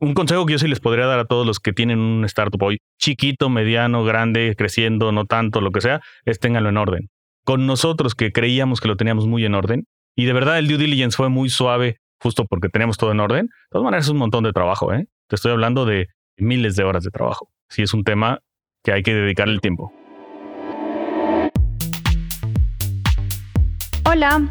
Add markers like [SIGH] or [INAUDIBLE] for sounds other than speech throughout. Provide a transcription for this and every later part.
un consejo que yo sí les podría dar a todos los que tienen un startup hoy, chiquito, mediano, grande, creciendo, no tanto, lo que sea, es ténganlo en orden. Con nosotros que creíamos que lo teníamos muy en orden, y de verdad el due diligence fue muy suave, justo porque teníamos todo en orden, de todas maneras es un montón de trabajo, ¿eh? Te estoy hablando de miles de horas de trabajo. Sí es un tema que hay que dedicarle el tiempo. Hola.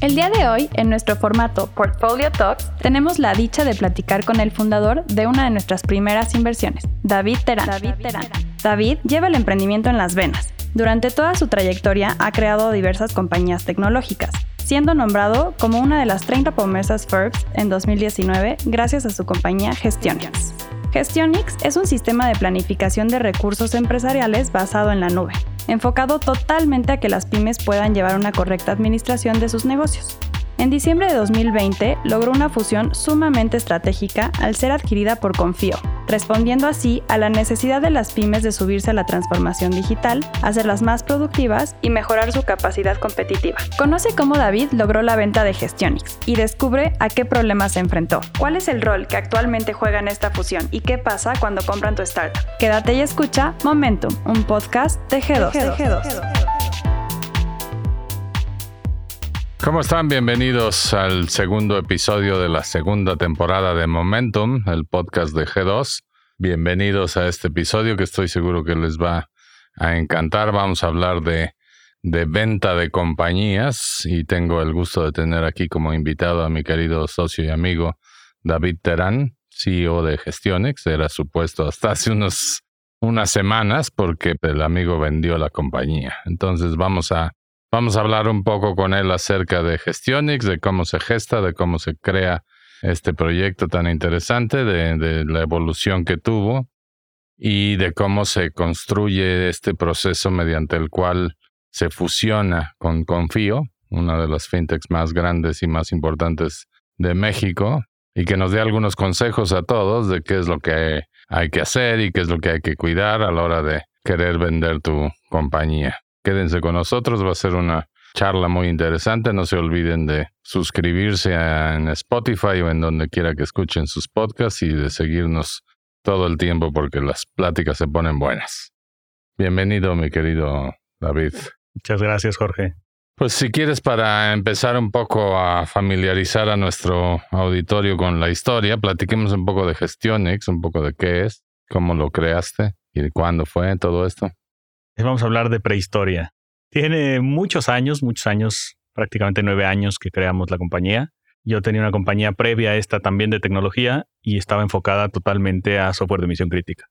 El día de hoy, en nuestro formato Portfolio Talks, tenemos la dicha de platicar con el fundador de una de nuestras primeras inversiones, David Terán. David, Terán. David lleva el emprendimiento en las venas. Durante toda su trayectoria ha creado diversas compañías tecnológicas, siendo nombrado como una de las 30 promesas Forbes en 2019 gracias a su compañía Gestionix. Gestionix es un sistema de planificación de recursos empresariales basado en la nube enfocado totalmente a que las pymes puedan llevar una correcta administración de sus negocios. En diciembre de 2020 logró una fusión sumamente estratégica al ser adquirida por Confío, respondiendo así a la necesidad de las pymes de subirse a la transformación digital, hacerlas más productivas y mejorar su capacidad competitiva. Conoce cómo David logró la venta de Gestionix y descubre a qué problemas se enfrentó, cuál es el rol que actualmente juega en esta fusión y qué pasa cuando compran tu startup. Quédate y escucha Momentum, un podcast de G2. ¿Cómo están? Bienvenidos al segundo episodio de la segunda temporada de Momentum, el podcast de G2. Bienvenidos a este episodio que estoy seguro que les va a encantar. Vamos a hablar de, de venta de compañías y tengo el gusto de tener aquí como invitado a mi querido socio y amigo David Terán, CEO de Gestionex. Era supuesto hasta hace unos, unas semanas porque el amigo vendió la compañía. Entonces vamos a Vamos a hablar un poco con él acerca de Gestionix, de cómo se gesta, de cómo se crea este proyecto tan interesante, de, la evolución que tuvo y de cómo se construye este proceso mediante el cual se fusiona con Confío, una de las fintechs más grandes y más importantes de México, y que nos dé algunos consejos a todos de qué es lo que hay que hacer y qué es lo que hay que cuidar a la hora de querer vender tu compañía. Quédense con nosotros, va a ser una charla muy interesante. No se olviden de suscribirse en Spotify o en donde quiera que escuchen sus podcasts y de seguirnos todo el tiempo porque las pláticas se ponen buenas. Bienvenido, mi querido David. Muchas gracias, Jorge. Pues si quieres para empezar un poco a familiarizar a nuestro auditorio con la historia, platiquemos un poco de Gestionix, un poco de qué es, cómo lo creaste y cuándo fue todo esto vamos a hablar de prehistoria. Tiene muchos años, muchos años, prácticamente nueve años que creamos la compañía. Yo tenía una compañía previa a esta también de tecnología y estaba enfocada totalmente a software de misión crítica.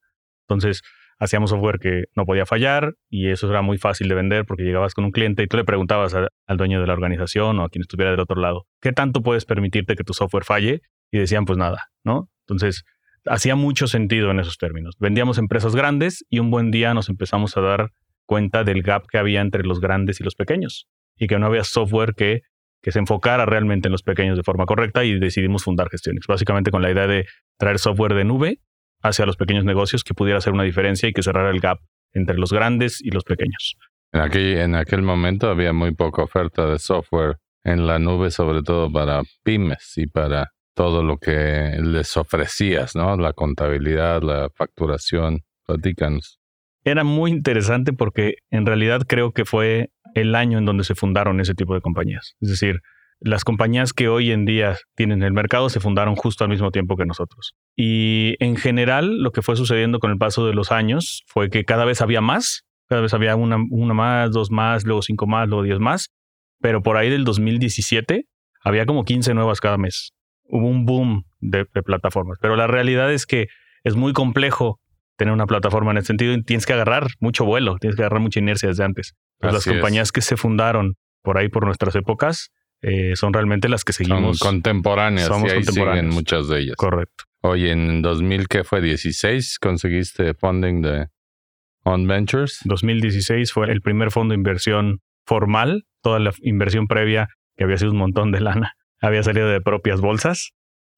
Entonces, hacíamos software que no podía fallar y eso era muy fácil de vender porque llegabas con un cliente y tú le preguntabas al dueño de la organización o a quien estuviera del otro lado, ¿qué tanto puedes permitirte que tu software falle? Y decían, pues nada, ¿no? Entonces, hacía mucho sentido en esos términos. Vendíamos empresas grandes y un buen día nos empezamos a dar cuenta del gap que había entre los grandes y los pequeños y que no había software que, que se enfocara realmente en los pequeños de forma correcta y decidimos fundar Gestionix, básicamente con la idea de traer software de nube hacia los pequeños negocios que pudiera hacer una diferencia y que cerrara el gap entre los grandes y los pequeños. En aquel, en aquel momento había muy poca oferta de software en la nube, sobre todo para pymes y para todo lo que les ofrecías, ¿no? La contabilidad, la facturación. Platícanos era muy interesante porque en realidad creo que fue el año en donde se fundaron ese tipo de compañías. Es decir, las compañías que hoy en día tienen el mercado se fundaron justo al mismo tiempo que nosotros. Y en general lo que fue sucediendo con el paso de los años fue que cada vez había más, cada vez había una, una más, dos más, luego cinco más, luego diez más, pero por ahí del 2017 había como 15 nuevas cada mes. Hubo un boom de, de plataformas, pero la realidad es que es muy complejo tener una plataforma en ese sentido y tienes que agarrar mucho vuelo, tienes que agarrar mucha inercia desde antes. las compañías que se fundaron por ahí por nuestras épocas eh, son realmente las que seguimos. Son contemporáneas, Somos y ahí siguen contemporáneos. muchas de ellas. Correcto. Oye, en 2000, ¿qué fue? ¿16? ¿Conseguiste funding de On Ventures? 2016 fue el primer fondo de inversión formal. Toda la inversión previa, que había sido un montón de lana, había salido de propias bolsas.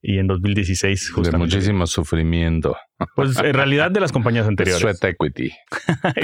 Y en 2016, De justamente. muchísimo sufrimiento. Pues en realidad de las compañías anteriores. Sweat equity,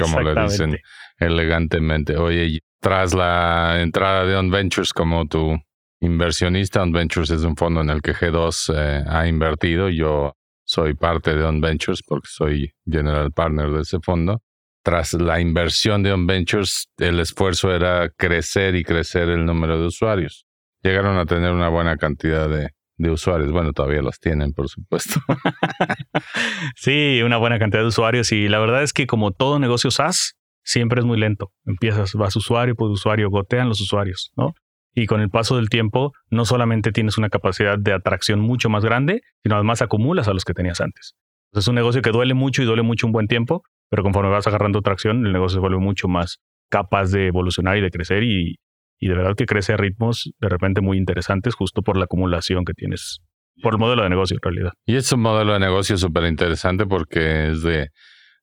como le dicen elegantemente. Oye, tras la entrada de On Ventures como tu inversionista, On Ventures es un fondo en el que G2 eh, ha invertido. Yo soy parte de On Ventures porque soy general partner de ese fondo. Tras la inversión de On Ventures, el esfuerzo era crecer y crecer el número de usuarios. Llegaron a tener una buena cantidad de, usuarios. Bueno, todavía los tienen, por supuesto. [LAUGHS] Sí, una buena cantidad de usuarios y la verdad es que como todo negocio SaaS, siempre es muy lento. Empiezas, vas usuario por usuario, gotean los usuarios, ¿no? Y con el paso del tiempo, no solamente tienes una capacidad de atracción mucho más grande, sino además acumulas a los que tenías antes. Es un negocio que duele mucho y duele mucho un buen tiempo, pero conforme vas agarrando tracción, el negocio se vuelve mucho más capaz de evolucionar y de crecer y, y de verdad que crece a ritmos de repente muy interesantes justo por la acumulación que tienes, por el modelo de negocio en realidad. Y es un modelo de negocio súper interesante porque es de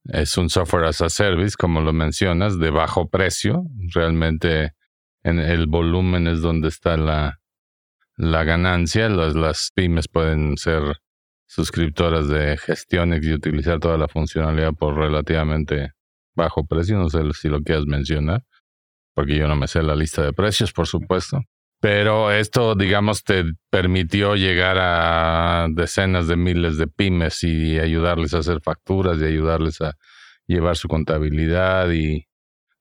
es un software as a service, como lo mencionas, de bajo precio. Realmente en el volumen es donde está la, la ganancia. Las, las pymes pueden ser suscriptoras de Gestionix y utilizar toda la funcionalidad por relativamente bajo precio. No sé si lo quieras mencionar, porque yo no me sé la lista de precios, por supuesto. Pero esto, digamos, te permitió llegar a decenas de miles de pymes y ayudarles a hacer facturas y ayudarles a llevar su contabilidad y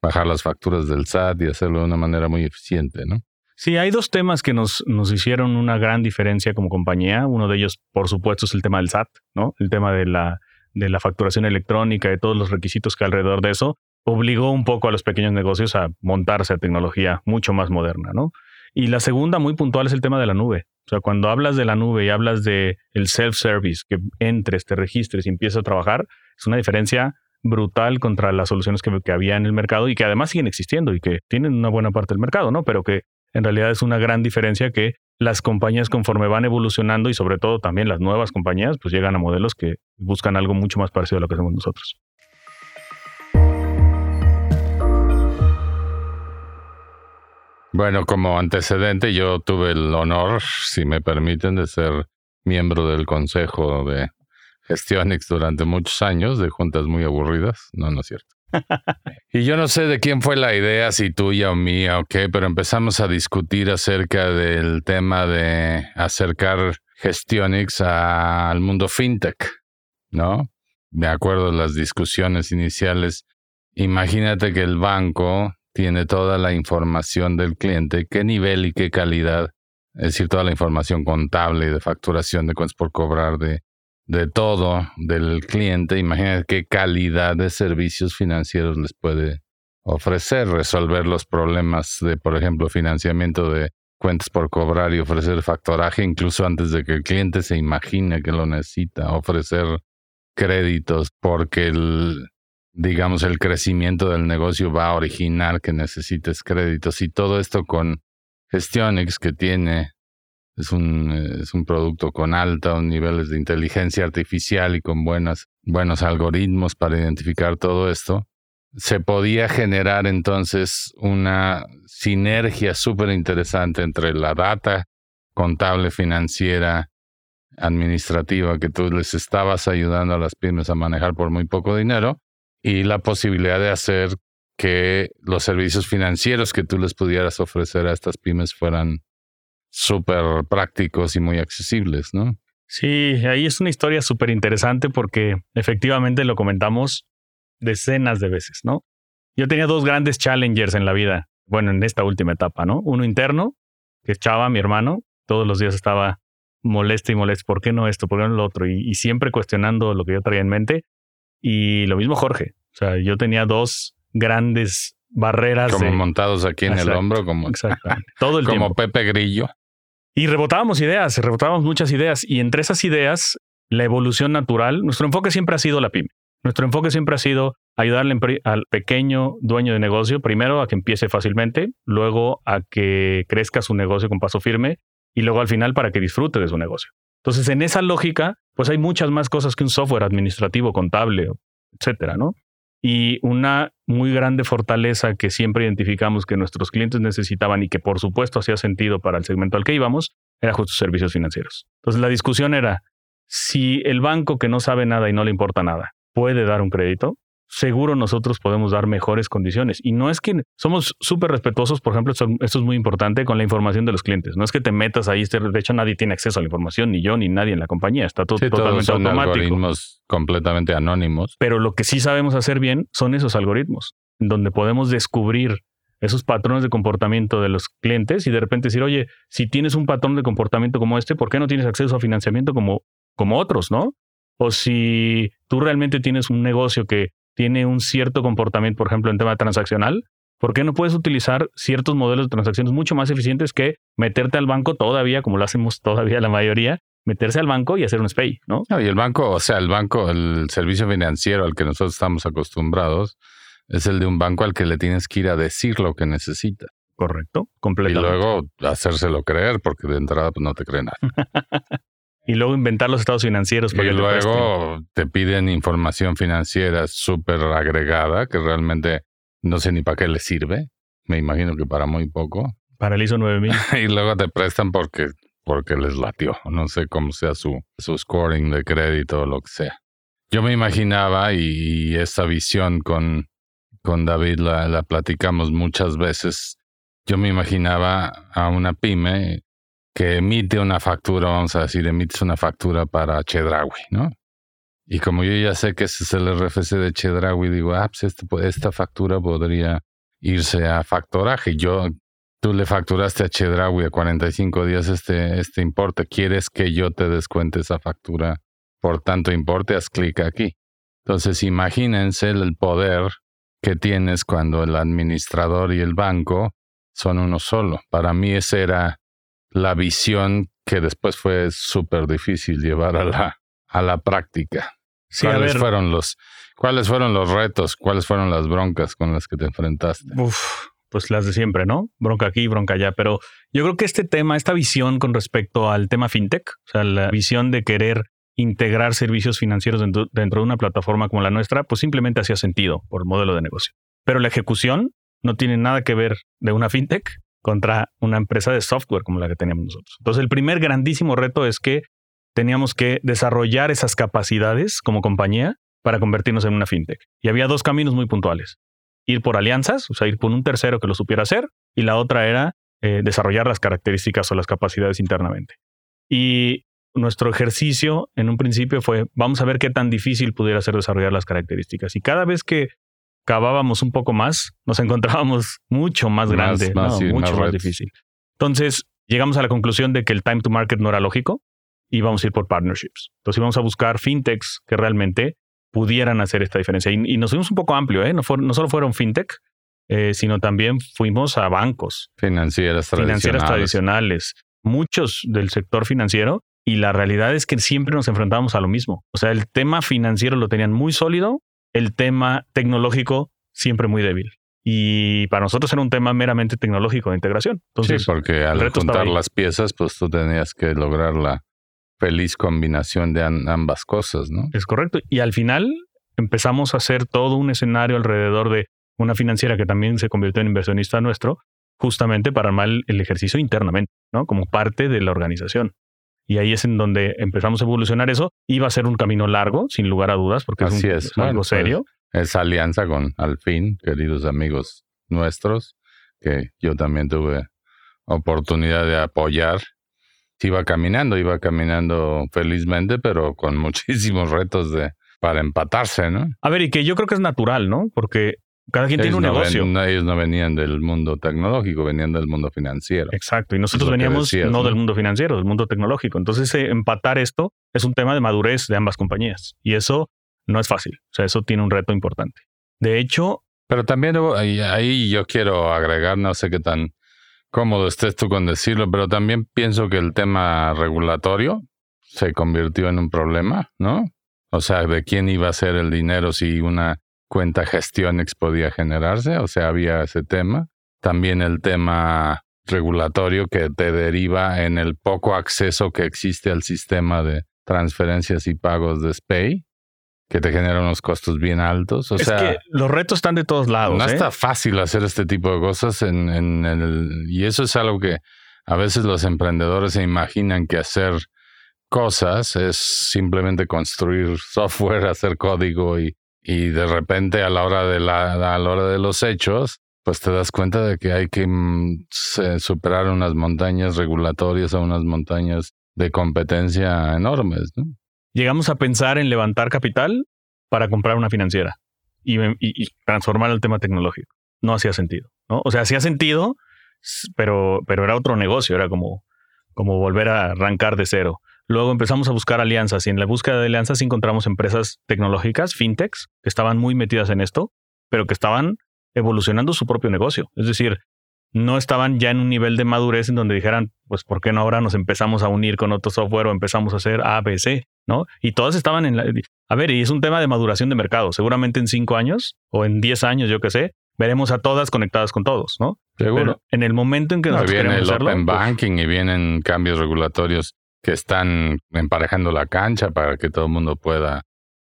bajar las facturas del SAT y hacerlo de una manera muy eficiente, ¿no? Sí, hay dos temas que nos, nos hicieron una gran diferencia como compañía. Uno de ellos, por supuesto, es el tema del SAT, ¿no? El tema de la, de la facturación electrónica, de todos los requisitos que alrededor de eso, obligó un poco a los pequeños negocios a montarse a tecnología mucho más moderna, ¿no? Y la segunda, muy puntual, es el tema de la nube. O sea, cuando hablas de la nube y hablas de el self-service, que entres, te registres y empieces a trabajar, es una diferencia brutal contra las soluciones que, que había en el mercado y que además siguen existiendo y que tienen una buena parte del mercado, ¿no? Pero que en realidad es una gran diferencia que las compañías conforme van evolucionando y sobre todo también las nuevas compañías, pues llegan a modelos que buscan algo mucho más parecido a lo que hacemos nosotros. Bueno, como antecedente, yo tuve el honor, si me permiten, de ser miembro del consejo de Gestionix durante muchos años, de juntas muy aburridas. No, no es cierto. [LAUGHS] y yo no sé de quién fue la idea, si tuya o mía o qué, pero empezamos a discutir acerca del tema de acercar Gestionix al mundo fintech, ¿no? De acuerdo a las discusiones iniciales, imagínate que el banco tiene toda la información del cliente, qué nivel y qué calidad, es decir, toda la información contable, de facturación, de cuentas por cobrar, de, de todo del cliente. Imagínate qué calidad de servicios financieros les puede ofrecer, resolver los problemas de, por ejemplo, financiamiento de cuentas por cobrar y ofrecer factoraje incluso antes de que el cliente se imagine que lo necesita, ofrecer créditos porque el, digamos, el crecimiento del negocio va a originar que necesites créditos y todo esto con Gestionix que tiene, es un, es un producto con altos niveles de inteligencia artificial y con buenas, buenos algoritmos para identificar todo esto, se podía generar entonces una sinergia súper interesante entre la data contable financiera administrativa que tú les estabas ayudando a las pymes a manejar por muy poco dinero y la posibilidad de hacer que los servicios financieros que tú les pudieras ofrecer a estas pymes fueran súper prácticos y muy accesibles, ¿no? Sí, ahí es una historia súper interesante porque efectivamente lo comentamos decenas de veces, ¿no? Yo tenía dos grandes challengers en la vida, bueno, en esta última etapa, ¿no? Uno interno, que es Chava, mi hermano, todos los días estaba molesto y molesto, ¿por qué no esto? ¿Por qué no lo otro? Y, y siempre cuestionando lo que yo traía en mente. Y lo mismo Jorge, o sea, yo tenía dos grandes barreras. Como de... montados aquí en Exacto, el hombro, como. Todo el [LAUGHS] como tiempo. Pepe Grillo. Y rebotábamos ideas, rebotábamos muchas ideas. Y entre esas ideas, la evolución natural, nuestro enfoque siempre ha sido la pyme. Nuestro enfoque siempre ha sido ayudarle al pequeño dueño de negocio, primero a que empiece fácilmente, luego a que crezca su negocio con paso firme y luego al final para que disfrute de su negocio. Entonces, en esa lógica, pues hay muchas más cosas que un software administrativo, contable, etcétera, ¿no? Y una muy grande fortaleza que siempre identificamos que nuestros clientes necesitaban y que por supuesto hacía sentido para el segmento al que íbamos, era justo servicios financieros. Entonces la discusión era, si el banco que no sabe nada y no le importa nada puede dar un crédito, seguro nosotros podemos dar mejores condiciones. Y no es que somos súper respetuosos, por ejemplo, esto, es muy importante con la información de los clientes. No es que te metas ahí, este, de hecho nadie tiene acceso a la información, ni yo, ni nadie en la compañía. Está todo totalmente son automático. algoritmos completamente anónimos. Pero lo que sí sabemos hacer bien son esos algoritmos, donde podemos descubrir esos patrones de comportamiento de los clientes y de repente decir, oye, si tienes un patrón de comportamiento como este, ¿por qué no tienes acceso a financiamiento como, como otros, no? O si tú realmente tienes un negocio que tiene un cierto comportamiento, por ejemplo, en tema transaccional, ¿por qué no puedes utilizar ciertos modelos de transacciones mucho más eficientes que meterte al banco todavía, como lo hacemos todavía la mayoría, meterse al banco y hacer un SPAY, ¿no? no y el banco, o sea, el banco, el servicio financiero al que nosotros estamos acostumbrados, es el de un banco al que le tienes que ir a decir lo que necesita. Correcto, completamente. Y luego hacérselo creer, porque de entrada pues, no te cree nada. [LAUGHS] y luego inventar los estados financieros. y luego te, piden información financiera súper agregada que realmente no sé ni para qué le sirve. Me imagino que para muy poco. [LAUGHS] Para el ISO 9000. [LAUGHS] y luego te prestan porque, porque les latió. No sé cómo sea su, su scoring de crédito o lo que sea. Yo me imaginaba y, esa visión con, con David la, la platicamos muchas veces. Yo me imaginaba a una pyme que emite una factura, vamos a decir, emites una factura para Chedraui, ¿no? Y como yo ya sé que ese es el RFC de Chedraui, digo, ah, pues este, esta factura podría irse a factoraje. Yo, tú le facturaste a Chedraui a 45 días este, este importe, ¿quieres que yo te descuente esa factura por tanto importe? Haz clic aquí. Entonces, imagínense el poder que tienes cuando el administrador y el banco son uno solo. Para mí ese era la visión que después fue súper difícil llevar a la, a la práctica. ¿Cuáles, fueron los, ¿Cuáles fueron los retos? ¿Cuáles fueron las broncas con las que te enfrentaste? Uf, pues las de siempre, ¿no? Bronca aquí, bronca allá. Pero yo creo que este tema, esta visión con respecto al tema fintech, o sea, la visión de querer integrar servicios financieros dentro, dentro de una plataforma como la nuestra, pues simplemente hacía sentido por el modelo de negocio. Pero la ejecución no tiene nada que ver de una fintech contra una empresa de software como la que teníamos nosotros. Entonces, el primer grandísimo reto es que teníamos que desarrollar esas capacidades como compañía para convertirnos en una fintech. Y había dos caminos muy puntuales. Ir por alianzas, o sea, ir por un tercero que lo supiera hacer, y la otra era eh, desarrollar las características o las capacidades internamente. Y nuestro ejercicio en un principio fue, vamos a ver qué tan difícil pudiera ser desarrollar las características. Y cada vez que cavábamos un poco más, nos [LAUGHS] encontrábamos mucho más, grande, mucho más, difícil. Entonces, llegamos a la conclusión de que el time to market no era lógico y vamos a ir por partnerships. Entonces, íbamos a buscar fintechs que realmente pudieran hacer esta diferencia. Y, nos fuimos un poco amplio, ¿eh? no, no solo fueron fintech, eh, sino también fuimos a bancos. Financieras tradicionales. Financieras tradicionales. Muchos del sector financiero. Y la realidad es que siempre nos enfrentábamos a lo mismo. O sea, el tema financiero lo tenían muy sólido el tema tecnológico siempre muy débil. Y para nosotros era un tema meramente tecnológico de integración. Entonces, sí, porque al juntar las piezas, pues tú tenías que lograr la feliz combinación de ambas cosas, ¿no? Es correcto. Y al final empezamos a hacer todo un escenario alrededor de una financiera que también se convirtió en inversionista nuestro, justamente para armar el ejercicio internamente, ¿no? Como parte de la organización. Y ahí es en donde empezamos a evolucionar eso. Iba a ser un camino largo, sin lugar a dudas, porque es, algo pues, serio. esa alianza con Alfin, queridos amigos nuestros, que yo también tuve oportunidad de apoyar. Iba caminando, iba caminando felizmente, pero con [LAUGHS] muchísimos retos de para empatarse, ¿no? A ver, y que yo creo que es natural, ¿no? Porque cada quien tiene un negocio. ellos no venían del mundo tecnológico, venían del mundo financiero. Exacto. Y nosotros veníamos no, del mundo financiero, del mundo tecnológico. Entonces, eh, empatar esto es un tema de madurez de ambas compañías. Y eso no es fácil. O sea, eso tiene un reto importante. De hecho. Pero también ahí, ahí yo quiero agregar, no sé qué tan cómodo estés tú con decirlo, pero también pienso que el tema regulatorio se convirtió en un problema, ¿no? O sea, de quién iba a ser el dinero si una cuenta Gestionex podía generarse, o sea, había ese tema. También el tema regulatorio que te deriva en el poco acceso que existe al sistema de transferencias y pagos de SPAY, que te genera unos costos bien altos. O es sea, que los retos están de todos lados. no ¿eh? está fácil hacer este tipo de cosas en, en el, y eso es algo que a veces los emprendedores se imaginan que hacer cosas es simplemente construir [LAUGHS] software, hacer código y, y de repente a la hora de la, a la hora de los hechos, pues te das cuenta de que hay que mm, superar unas montañas regulatorias o unas montañas de competencia enormes, ¿no? Llegamos a pensar en levantar capital para comprar una financiera y, y- transformar el tema tecnológico. No hacía sentido, ¿no? O sea, hacía sentido, pero, pero era otro negocio, era como, como volver a arrancar de cero. Luego empezamos a buscar alianzas y en la búsqueda de alianzas encontramos empresas tecnológicas, fintechs, que estaban muy metidas en esto, pero que estaban evolucionando su propio negocio. Es decir, no estaban ya en un nivel de madurez en donde dijeran, pues, ¿por qué no ahora nos empezamos a unir con otro software o empezamos a hacer A, B, C? ¿No? Y todas estaban en la... A ver, y es un tema de maduración de mercado. Seguramente en cinco años o en diez años, yo qué sé, veremos a todas conectadas con todos, ¿no? Seguro. Pero en el momento en que No, nosotros viene queremos el hacerlo, open pues, banking y vienen cambios regulatorios que están emparejando la cancha para que todo el mundo pueda.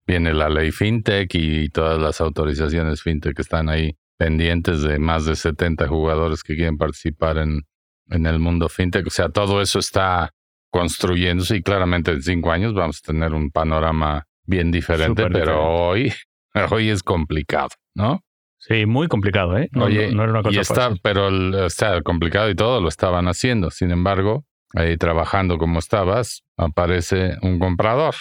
Viene la ley fintech y todas las autorizaciones fintech que están ahí pendientes de más de 70 jugadores que quieren participar en, en el mundo fintech. O sea, todo eso está construyéndose y claramente en cinco años vamos a tener un panorama bien diferente, pero diferente. hoy, [LAUGHS] hoy es complicado, ¿no? Sí, muy complicado, ¿eh? No, Oye, no, no era una cosa y está, fácil. pero el- está complicado y todo lo estaban haciendo. Sin embargo, ahí trabajando como estabas, aparece un comprador.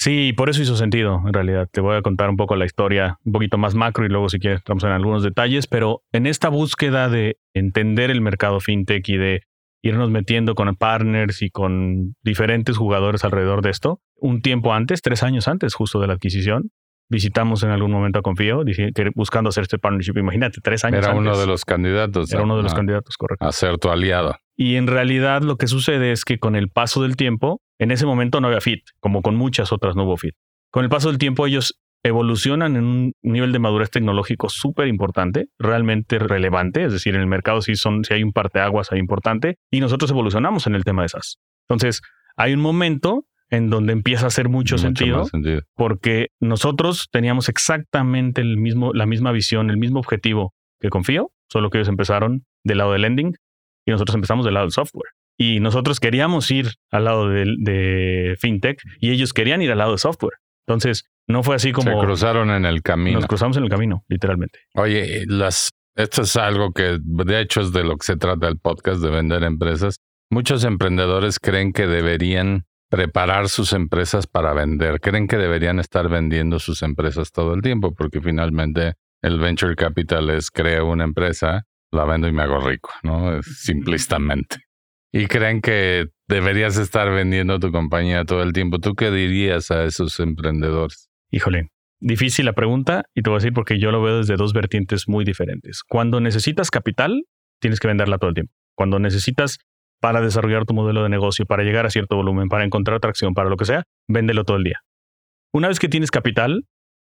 Sí, por eso hizo sentido, en realidad. Te voy a contar un poco la historia, un poquito más macro y luego si quieres entramos en algunos detalles, pero en esta búsqueda de entender el mercado fintech y de irnos metiendo con partners y con diferentes jugadores alrededor de esto, un tiempo antes, tres años antes justo de la adquisición, visitamos en algún momento a Confío buscando hacer este partnership. Imagínate, tres años Era antes. uno de los candidatos. Era uno de los a- candidatos, correcto. A ser tu aliado. Y en realidad lo que sucede es que con el paso del tiempo, en ese momento no había fit, como con muchas otras no hubo fit. Con el paso del tiempo ellos evolucionan en un nivel de madurez tecnológico súper importante, realmente relevante, es decir, en el mercado sí, son, sí hay un parteaguas ahí importante, y nosotros evolucionamos en el tema de SaaS. Entonces, hay un momento en donde empieza a hacer mucho, sentido, porque nosotros teníamos exactamente el mismo, la misma visión, el mismo objetivo que Confío, solo que ellos empezaron del lado del lending y nosotros empezamos del lado del software. Y nosotros queríamos ir al lado del- de, fintech y ellos querían ir al lado de software. Entonces, no fue así Se como cruzaron en el camino. nos cruzamos en el camino, literalmente. Oye, las, esto es algo que de hecho es de lo que se trata el podcast de vender empresas. Muchos emprendedores creen que deberían preparar sus empresas para vender, creen que deberían estar vendiendo sus empresas todo el tiempo, porque finalmente el venture capital es creo una empresa, la vendo y me hago rico, ¿no? Simplistamente. Y creen que deberías estar vendiendo tu compañía todo el tiempo. ¿Tú qué dirías a esos emprendedores? Híjole, difícil la pregunta y te voy a decir porque yo lo veo desde dos vertientes muy diferentes. Cuando necesitas capital, tienes que venderla todo el tiempo. Cuando necesitas para desarrollar tu modelo de negocio, para llegar a cierto volumen, para encontrar atracción, para lo que sea, véndelo todo el día. Una vez que tienes capital,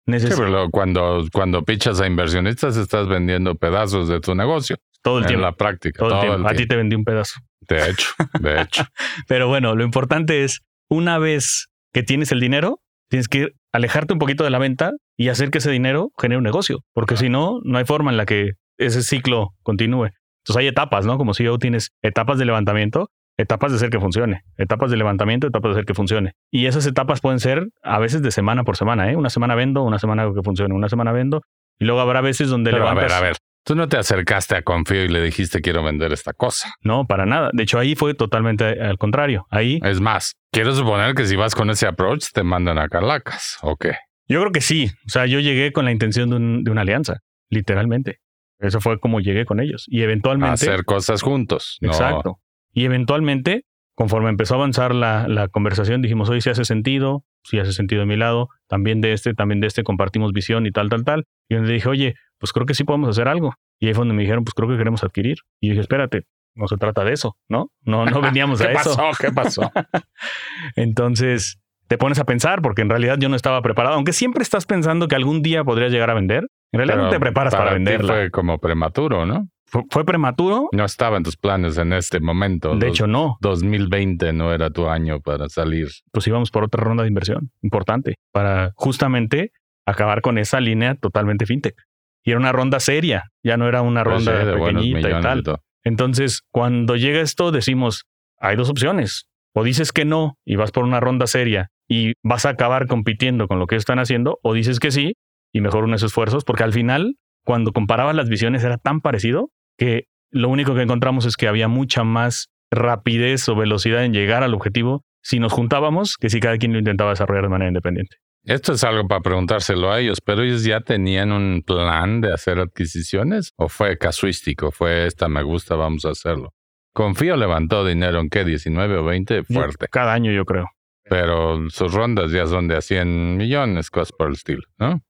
Sí, necesitas pero cuando, cuando pichas a inversionistas estás vendiendo pedazos de tu negocio. todo el en tiempo. la práctica. Todo el tiempo. el A ti te vendí un pedazo. De hecho, de hecho. [LAUGHS] Pero bueno, lo importante es, una vez que tienes el dinero, tienes que alejarte un poquito de la venta y hacer que ese dinero genere un negocio, porque si no, no hay forma en la que ese ciclo continúe. Entonces hay etapas, ¿no? Como CEO tienes etapas de levantamiento, etapas de hacer que funcione, etapas de levantamiento, etapas de hacer que funcione. Y esas etapas pueden ser a veces de semana por semana, ¿eh? Una semana vendo, una semana que funcione, una semana vendo, y luego habrá veces donde Pero a levantas... ver, a ver. Tú no te acercaste a Confío y le dijiste quiero vender esta cosa. No, para nada. De hecho, ahí fue totalmente al contrario. Ahí Es más, quiero suponer que si vas con ese approach te mandan a Calacas. ¿O qué? Yo creo que sí. O sea, yo llegué con la intención de, un- de una alianza, literalmente. Eso fue como llegué con ellos. Y eventualmente. hacer cosas juntos. No, Exacto. Y eventualmente, conforme empezó a avanzar la, la conversación, dijimos, oye, si hace sentido, si hace sentido de mi lado, también de este, también de este, compartimos visión y tal, tal, tal. Y yo le dije, oye, pues creo que sí podemos hacer algo. Y ahí fue donde me dijeron, pues creo que queremos adquirir. Y yo dije, espérate, no se trata de eso, ¿no? No, no [LAUGHS] veníamos a ¿Qué eso. pasó? ¿Qué pasó? [LAUGHS] Entonces te pones a pensar, porque en realidad yo no estaba preparado, aunque siempre estás pensando que algún día podrías llegar a vender, En realidad no te preparas para, ti venderla. Fue como prematuro, ¿no? Fue, fue prematuro. No estaba en tus planes en este momento. De Dos- hecho, no. 2020 no era tu año para salir. Pues íbamos por otra ronda de inversión importante para justamente acabar con esa línea totalmente fintech. Y era una ronda seria, ya no era una Pues sí, ronda de buenos pequeñita y tal. Entonces, cuando llega esto, decimos, hay dos opciones. O dices que no y vas por una ronda seria y vas a acabar compitiendo con lo que están haciendo, o dices que sí y mejor unos esfuerzos, porque al final, cuando comparaban las visiones, era tan parecido que lo único que encontramos es que había mucha más rapidez o velocidad en llegar al objetivo si nos juntábamos que si cada quien lo intentaba desarrollar de manera independiente. Esto es algo para preguntárselo a ellos, pero ellos ya tenían un plan de hacer adquisiciones o fue casuístico, fue esta me gusta, vamos a hacerlo. Confío levantó dinero en qué, 19 o 20, fuerte, Cada año, yo creo. Pero sus rondas ya son de a 100 millones, cosas por el estilo, ¿no?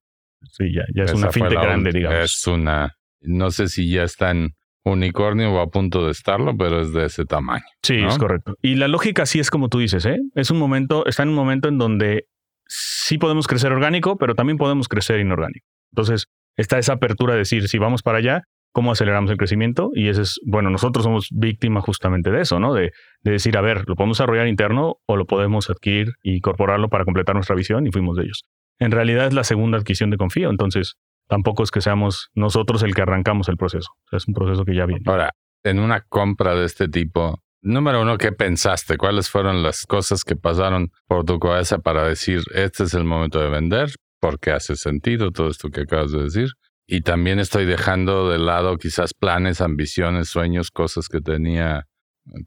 Sí, ya, ya es Esa una fintech grande, digamos. Es una, no sé si ya está en unicornio o a punto de estarlo, pero es de ese tamaño. Sí, ¿no? es correcto. Y la lógica sí es como tú dices, ¿eh? Es un momento, está en un momento en donde sí podemos crecer orgánico, pero también podemos crecer inorgánico. Entonces, está esa apertura de decir, si vamos para allá, ¿cómo aceleramos el crecimiento? Y ese es, bueno, nosotros somos víctima justamente de eso, ¿no? De, de decir, a ver, ¿lo podemos desarrollar interno o lo podemos adquirir y incorporarlo para completar nuestra visión? Y fuimos de ellos. En realidad es la segunda adquisición de Confío, entonces tampoco es que seamos nosotros el que arrancamos el proceso. O sea, es un proceso que ya viene. Ahora, en una compra de este tipo, número uno, ¿qué pensaste? ¿Cuáles fueron las cosas que pasaron por tu cabeza para decir, este es el momento de vender? Porque hace sentido todo esto que acabas de decir. Y también estoy dejando de lado quizás planes, ambiciones, sueños, cosas que tenía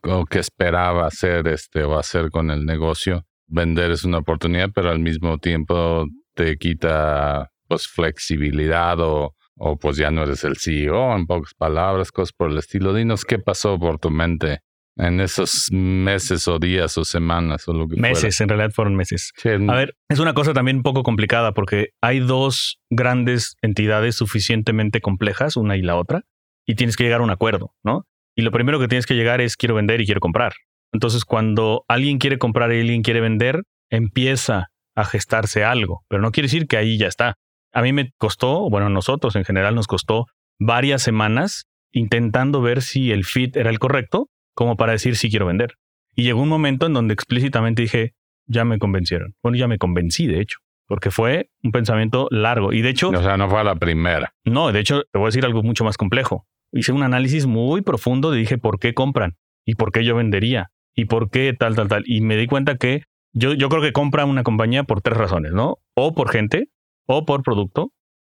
o que esperaba hacer este o hacer con el negocio. Vender es una oportunidad, pero al mismo tiempo te quita pues flexibilidad o, o pues ya no eres el CEO, en pocas palabras, cosas por el estilo. Dinos qué pasó por tu mente en esos meses o días o semanas o lo que Meses, en realidad fueron meses. Sí, A ver, es una cosa también un poco complicada porque hay dos grandes entidades suficientemente complejas, una y la otra, y tienes que llegar a un acuerdo, ¿no? Y lo primero que tienes que llegar es quiero vender y quiero comprar. Entonces, cuando alguien quiere comprar y alguien quiere vender, empieza a gestarse algo, pero no quiere decir que ahí ya está. A mí me costó, bueno, a nosotros en general nos costó varias semanas intentando ver si el fit era el correcto, como para decir si quiero vender. Y llegó un momento en donde explícitamente dije, ya me convencieron. Bueno, ya me convencí, de hecho, porque fue un pensamiento largo. Y de hecho, O sea, no fue a la primera. no, de hecho, te voy a decir algo mucho más complejo. Hice un análisis muy profundo y dije por qué compran y por qué yo vendería y por qué tal, tal, tal. Y me di cuenta que yo, yo creo que compra una compañía por tres razones, ¿no? O por gente, o por producto,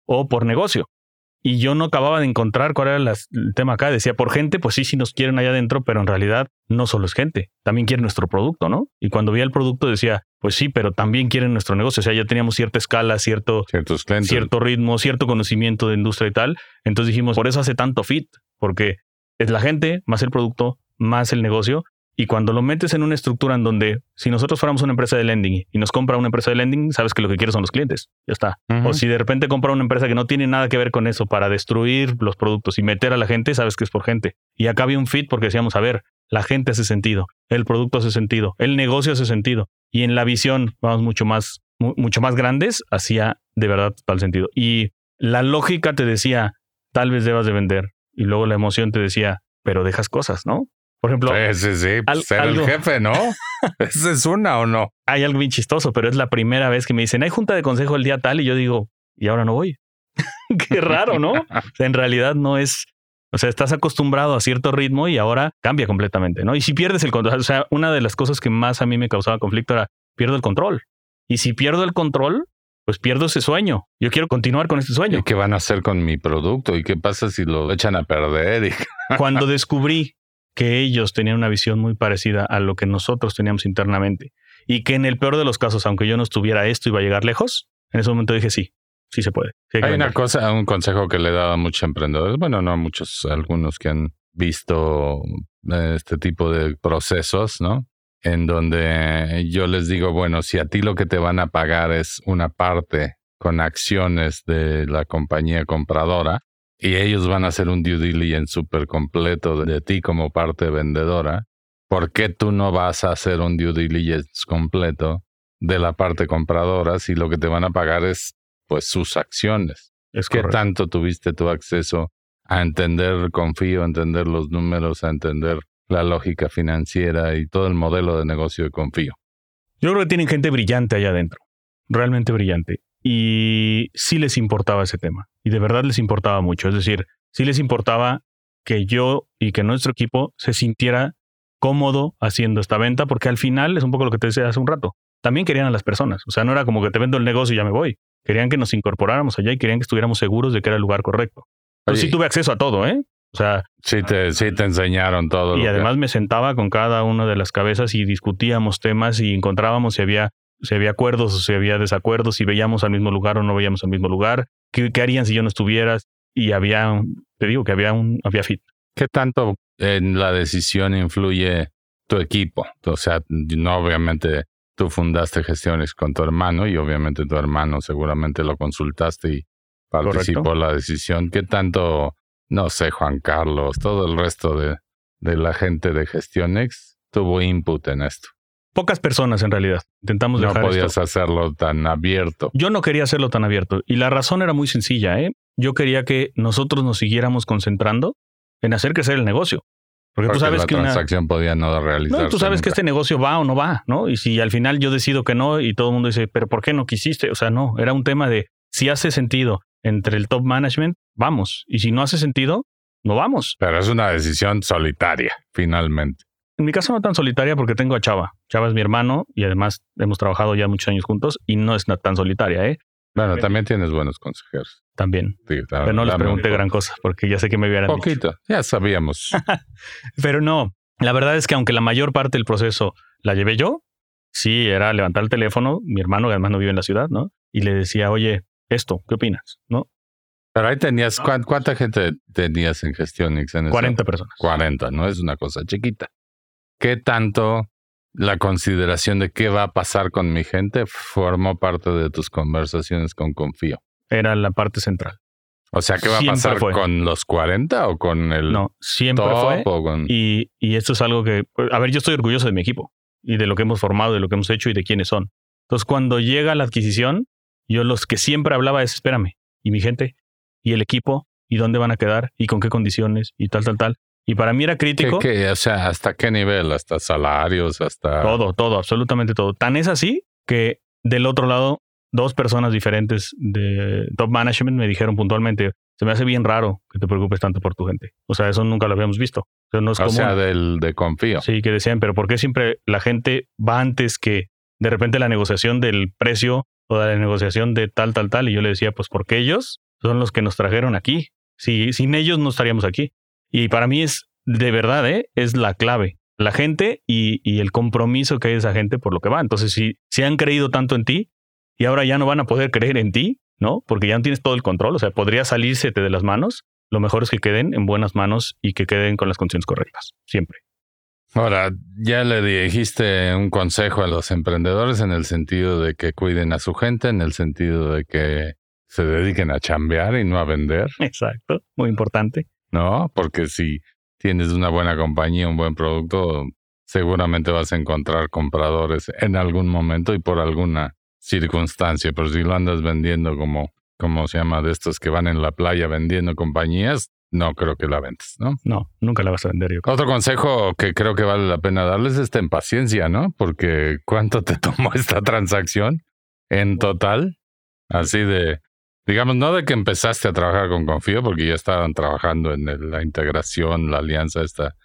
o por negocio. Y yo no acababa de encontrar cuál era las- el tema acá. Decía, por gente, pues sí, sí nos quieren allá adentro, pero en realidad no solo es gente, también quieren nuestro producto, ¿no? Y cuando vi el producto decía, pues sí, pero también quieren nuestro negocio. O sea, ya teníamos cierta escala, cierto, Ciertos clientes. cierto ritmo, cierto conocimiento de industria y tal. Entonces dijimos, por eso hace tanto fit, porque es la gente, más el producto, más el negocio. Y cuando lo metes en una estructura en donde, si nosotros fuéramos una empresa de lending y nos compra una empresa de lending, sabes que lo que quieres son los clientes. Ya está. O si de repente compra una empresa que no tiene nada que ver con eso para destruir los productos y meter a la gente, sabes que es por gente. Y acá había un fit porque decíamos, a ver, la gente hace sentido, el producto hace sentido, el negocio hace sentido. Y en la visión, vamos mucho más, mu- mucho más grandes, hacía de verdad tal sentido. Y la lógica te decía, tal vez debas de vender. Y luego la emoción te decía, pero dejas cosas, ¿no? Por ejemplo, Sí, sí, sí. Al- Ser algo- el jefe, ¿no? [LAUGHS] ¿Esa es una o no? hay algo bien chistoso, pero es la primera vez que me dicen, hay junta de consejo el día tal, y yo digo, y ahora no voy. [LAUGHS] Qué raro, ¿no? [LAUGHS] O sea, en realidad no es, o sea, estás acostumbrado a cierto ritmo y ahora cambia completamente, ¿no? Y si pierdes el control, o sea, una de las cosas que más a mí me causaba conflicto era, pierdo el control. Y si pierdo el control, pues pierdo ese sueño. Yo quiero continuar con este sueño. ¿Y qué van a hacer con mi producto? ¿Y qué pasa si lo echan a perder? Y- Cuando descubrí que ellos tenían una visión muy parecida a lo que nosotros teníamos internamente y que en el peor de los casos, aunque yo no estuviera esto, iba a llegar lejos, en ese momento dije sí, sí se puede. sí hay una vender". cosa, un consejo que le he dado a muchos emprendedores, bueno, no a muchos, algunos que han visto eh, este tipo de procesos, ¿no? En donde yo les digo, bueno, si a ti lo que te van a pagar es una parte con acciones de la compañía compradora y ellos van a hacer un due diligence súper completo de, ti como parte vendedora, ¿por qué tú no vas a hacer un due diligence completo de la parte compradora si lo que te van a pagar es pues sus acciones. Es ¿Qué correcto. tanto tuviste tu acceso a entender Confío, a entender los números, a entender la lógica financiera y todo el modelo de negocio de Confío? Yo creo que tienen gente brillante allá adentro, realmente brillante. Y sí les importaba ese tema. Y de verdad les importaba mucho. Es decir, sí les importaba que yo y que nuestro equipo se sintiera cómodo haciendo esta venta, porque al final es un poco lo que te decía hace un rato. También querían a las personas. O sea, no era como que te vendo el negocio y ya me voy. Querían que nos incorporáramos allá y querían que estuviéramos seguros de que era el lugar correcto. Pero sí tuve acceso a todo, ¿eh? O sea, sí te, sí te enseñaron todo. y lo que- además me sentaba con cada una de las cabezas y discutíamos temas y encontrábamos si había, si había acuerdos o si había desacuerdos, si veíamos al mismo lugar o no veíamos al mismo lugar, qué, qué harían si yo no estuviera. Y había, un- te digo que había un, había fit. ¿Qué tanto en la decisión influye tu equipo? O sea, no obviamente tú fundaste gestiones con tu hermano y obviamente tu hermano seguramente lo consultaste y participó Correcto. en la decisión. ¿Qué tanto, no sé, Juan Carlos, todo el resto de, de la gente de Gestionex tuvo input en esto? Pocas personas en realidad. Intentamos No dejar podías esto. hacerlo tan abierto. Yo no quería hacerlo tan abierto y la razón era muy sencilla, ¿eh? Yo quería que nosotros nos siguiéramos concentrando en hacer crecer el negocio. Porque, Porque tú sabes la que una, transacción podía no realizarse. No, tú sabes que este negocio va o no va, ¿no? Y si al final yo decido que no y todo el mundo dice, pero ¿por qué no quisiste? O sea, no, era un tema de si hace sentido entre el top management, vamos. Y si no hace sentido, no vamos. Pero es una decisión solitaria, finalmente. En mi caso no tan solitaria porque tengo a Chava. Chava es mi hermano y además hemos trabajado ya muchos años juntos y no es tan solitaria, ¿eh? Bueno, también tienes buenos consejeros. También. Sí, Pero no les pregunté gran cosa porque ya sé que me hubieran dicho. Poquito, ya sabíamos. [LAUGHS] Pero no, la verdad es que aunque la mayor parte del proceso la llevé yo, sí, era levantar el teléfono, mi hermano que además no vive en la ciudad, ¿no? Y le decía, oye, esto, ¿qué opinas? ¿No? Pero ahí tenías, ¿cuán- ¿cuánta gente tenías en Gestionix? En esa- 40 personas. 40, no es una cosa chiquita. ¿Qué tanto la consideración de qué va a pasar con mi gente formó parte de tus conversaciones con Confío? Era la parte central. O sea, ¿qué va a pasar fue. con los 40 o con el No, siempre top fue. con... Y, y esto es algo que, a ver, yo estoy orgulloso de mi equipo y de lo que hemos formado, de lo que hemos hecho y de quiénes son. Entonces, cuando llega la adquisición, yo los que siempre hablaba es, espérame, y mi gente, y el equipo, y dónde van a quedar, y con qué condiciones, y tal, tal, tal. Y para mí era ¿Qué- crítico. qué? o sea, ¿hasta qué nivel? ¿Hasta salarios? ¿Hasta...? Todo, todo, absolutamente todo. Tan es así que del otro lado, dos personas diferentes de top management me dijeron puntualmente, se me hace bien raro que te preocupes tanto por tu gente. O sea, eso nunca lo habíamos visto. O sea, no es O común. sea, del, de Confío. Sí, que decían, pero ¿por qué siempre la gente va antes que de repente la negociación del precio o de la negociación de tal, tal, tal? Y yo le decía, pues porque ellos son los que nos trajeron aquí. Si, sin ellos no estaríamos aquí. Y para mí es, de verdad, ¿eh? es la clave. La gente y, y el compromiso que hay de esa gente por lo que va. Entonces, si, si han creído tanto en ti y ahora ya no van a poder creer en ti, ¿no? Porque ya no tienes todo el control. O sea, podría salírsete de las manos. Lo mejor es que queden en buenas manos y que queden con las condiciones correctas. Siempre. Ahora, ya le dijiste un consejo a los emprendedores en el sentido de que cuiden a su gente, en el sentido de que se dediquen a chambear y no a vender, [LAUGHS] Exacto, muy importante. ¿No? Porque si tienes una buena compañía, un buen producto, seguramente vas a encontrar compradores en algún momento y por alguna circunstancia. Pero si lo andas vendiendo como, como se llama, de estos que van en la playa vendiendo compañías, no creo que la ventas, ¿no? No, nunca la vas a vender yo. Otro consejo que creo que vale la pena darles es ten paciencia, ¿no? Porque ¿cuánto te [LAUGHS] tomó esta transacción en total? Así de, digamos, no de que empezaste a trabajar con Confío, porque ya estaban trabajando en el- la integración, la alianza esta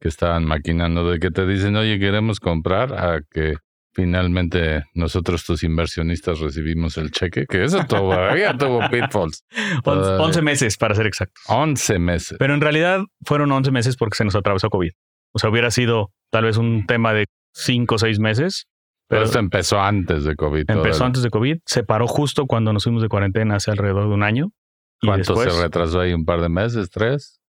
que estaban maquinando, de que te dicen, oye, queremos comprar, a que finalmente nosotros tus inversionistas recibimos el cheque, que eso [LAUGHS] todavía tuvo pitfalls. Once- Todavía. 11 meses, para ser exactos. 11 meses. Pero en realidad fueron 11 meses porque se nos atravesó COVID. O sea, hubiera sido tal vez un tema de 5 o 6 meses. Pero esto empezó antes de COVID. empezó antes de COVID, se paró justo cuando nos fuimos de cuarentena hace alrededor de un año. ¿Cuánto después se retrasó ahí? ¿Un par de meses? ¿Tres?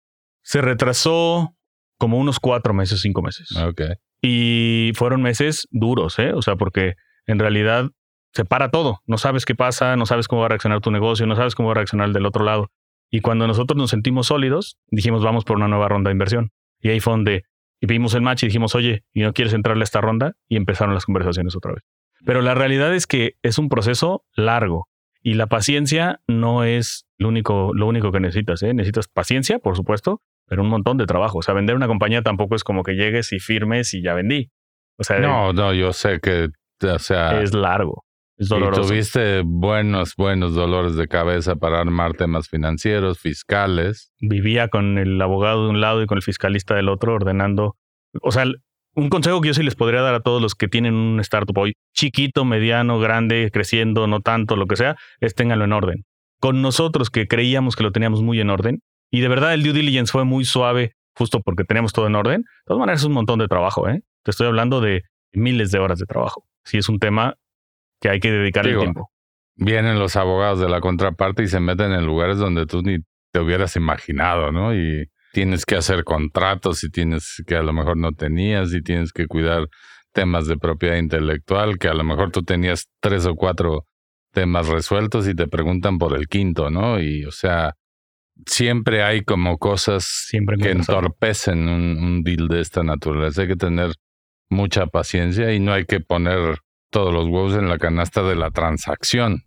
se retrasó como unos 4 meses, 5 meses. Ok. Y fueron meses duros, ¿eh? O sea, porque en realidad se para todo. No sabes qué pasa, no sabes cómo va a reaccionar tu negocio, no sabes cómo va a reaccionar el del otro lado. Y cuando nosotros nos sentimos sólidos, dijimos, vamos por una nueva ronda de inversión. Y ahí fue donde y vimos el match y dijimos, oye, ¿y no quieres entrarle a esta ronda? Y empezaron las conversaciones otra vez. Pero la realidad es que es un proceso largo y la paciencia no es lo único, lo único que necesitas, ¿eh? Necesitas paciencia, por supuesto, pero un montón de trabajo. O sea, vender una compañía tampoco es como que llegues y firmes y ya vendí. O sea, no, no, yo sé que, o sea, es largo, es doloroso. Y tuviste buenos, buenos dolores de cabeza para armar temas financieros, fiscales. Vivía con el abogado de un lado y con el fiscalista del otro ordenando. O sea, un consejo que yo sí les podría dar a todos los que tienen un startup hoy, chiquito, mediano, grande, creciendo, no tanto, lo que sea, es ténganlo en orden. Con nosotros que creíamos que lo teníamos muy en orden, y de verdad el due diligence fue muy suave, justo porque teníamos todo en orden, de todas maneras es un montón de trabajo, ¿eh? Te estoy hablando de miles de horas de trabajo. Sí es un tema que hay que dedicarle tiempo. Vienen los abogados de la contraparte y se meten en lugares donde tú ni te hubieras imaginado, ¿no? Y tienes que hacer contratos y tienes que a lo mejor no tenías y tienes que cuidar temas de propiedad intelectual que a lo mejor tú tenías tres o cuatro temas resueltos y te preguntan por el quinto, ¿no? Y o sea, siempre hay como cosas que entorpecen un, un, deal de esta naturaleza. Hay que tener mucha paciencia y no hay que poner todos los huevos en la canasta de la transacción.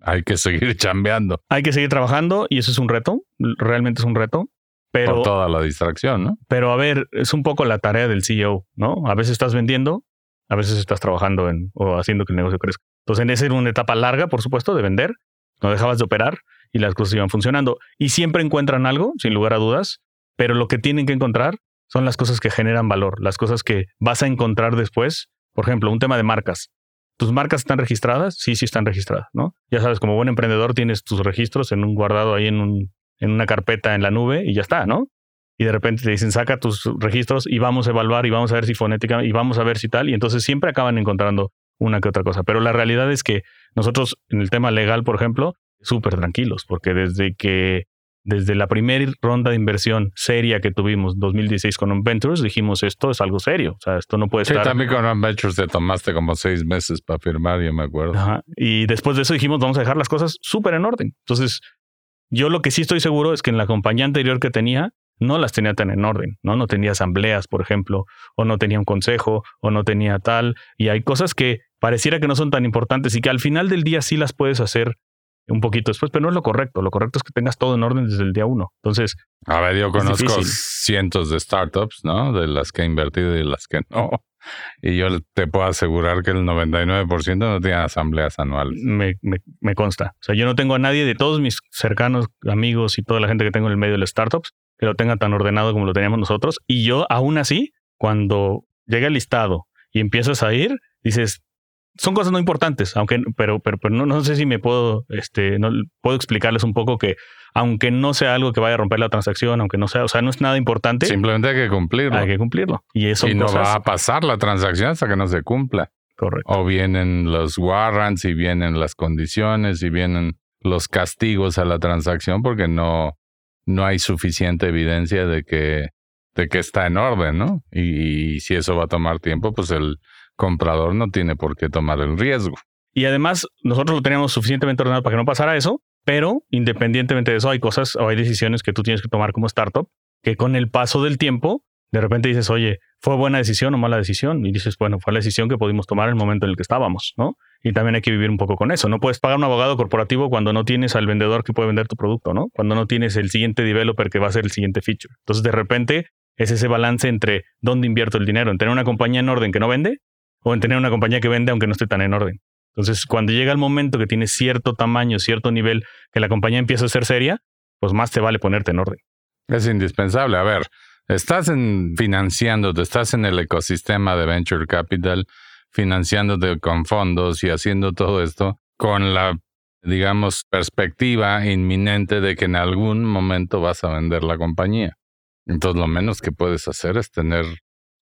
Hay que seguir [LAUGHS] chambeando. Hay que seguir trabajando y eso es un reto. Realmente es un reto. Pero, Por toda la distracción, ¿no? Pero a ver, es un poco la tarea del CEO, ¿no? A veces estás vendiendo, a veces estás trabajando en, o haciendo que el negocio crezca. Entonces, en esa era una etapa larga, por supuesto, de vender. No dejabas de operar y las cosas iban funcionando. Y siempre encuentran algo, sin lugar a dudas, pero lo que tienen que encontrar son las cosas que generan valor, las cosas que vas a encontrar después. Por ejemplo, un tema de marcas. ¿Tus marcas están registradas? Sí, sí están registradas, ¿no? Ya sabes, como buen emprendedor tienes tus registros en un guardado ahí en un en una carpeta en la nube y ya está, ¿no? Y de repente te dicen, saca tus registros y vamos a evaluar y vamos a ver si fonética y vamos a ver si tal. Y entonces siempre acaban encontrando una que otra cosa. Pero la realidad es que nosotros en el tema legal, por ejemplo, súper tranquilos, porque desde que, desde la primera ronda de inversión seria que tuvimos 2016 con Ventures, dijimos, esto es algo serio. O sea, esto no puede sí, estar... también con Ventures te tomaste como seis meses para firmar, yo me acuerdo. Ajá. Y después de eso dijimos, vamos a dejar las cosas súper en orden. Entonces, yo lo que sí estoy seguro es que en la compañía anterior que tenía, no las tenía tan en orden, ¿no? No tenía asambleas, por ejemplo, o no tenía un consejo, o no tenía tal. Y hay cosas que pareciera que no son tan importantes y que al final del día sí las puedes hacer un poquito después, pero no es lo correcto. Lo correcto es que tengas todo en orden desde el día uno. Entonces. A ver, yo conozco cientos de startups, ¿no? De las que he invertido y de las que no. Y yo te puedo asegurar que el 99% no tiene asambleas anuales. Me, me, me, consta. O sea, yo no tengo a nadie de todos mis cercanos amigos y toda la gente que tengo en el medio de las startups que lo tenga tan ordenado como lo teníamos nosotros. Y yo, aún así, cuando llega el listado y empiezas a ir, dices, son cosas no importantes, aunque, pero, pero, pero no, no, sé si me puedo, este, no puedo explicarles un poco que aunque no sea algo que vaya a romper la transacción, aunque no sea, o sea, no es nada importante. Simplemente hay que cumplirlo. Hay que cumplirlo. Y eso no va a pasar la transacción hasta que no se cumpla. Correcto. O vienen los warrants y vienen las condiciones y vienen los castigos a la transacción porque no, no hay suficiente evidencia de que, de que está en orden, ¿no? Y, y si eso va a tomar tiempo, pues el comprador no tiene por qué tomar el riesgo. Y además, nosotros lo teníamos suficientemente ordenado para que no pasara eso, pero independientemente de eso, hay cosas o hay decisiones que tú tienes que tomar como startup que con el paso del tiempo, de repente dices, oye, ¿fue buena decisión o mala decisión? Y dices, bueno, fue la decisión que pudimos tomar en el momento en el que estábamos, ¿no? Y también hay que vivir un poco con eso. No puedes pagar un abogado corporativo cuando no tienes al vendedor que puede vender tu producto, ¿no? Cuando no tienes el siguiente developer que va a ser el siguiente feature. Entonces, de repente, es ese balance entre dónde invierto el dinero, en tener una compañía en orden que no vende o en tener una compañía que vende aunque no esté tan en orden. Entonces, cuando llega el momento que tiene cierto tamaño, cierto nivel, que la compañía empieza a ser seria, pues más te vale ponerte en orden. Es indispensable. A ver, estás en, financiándote, estás en el ecosistema de Venture Capital, financiándote con fondos y haciendo todo esto con la, digamos, perspectiva inminente de que en algún momento vas a vender la compañía. Entonces, lo menos que puedes hacer es tener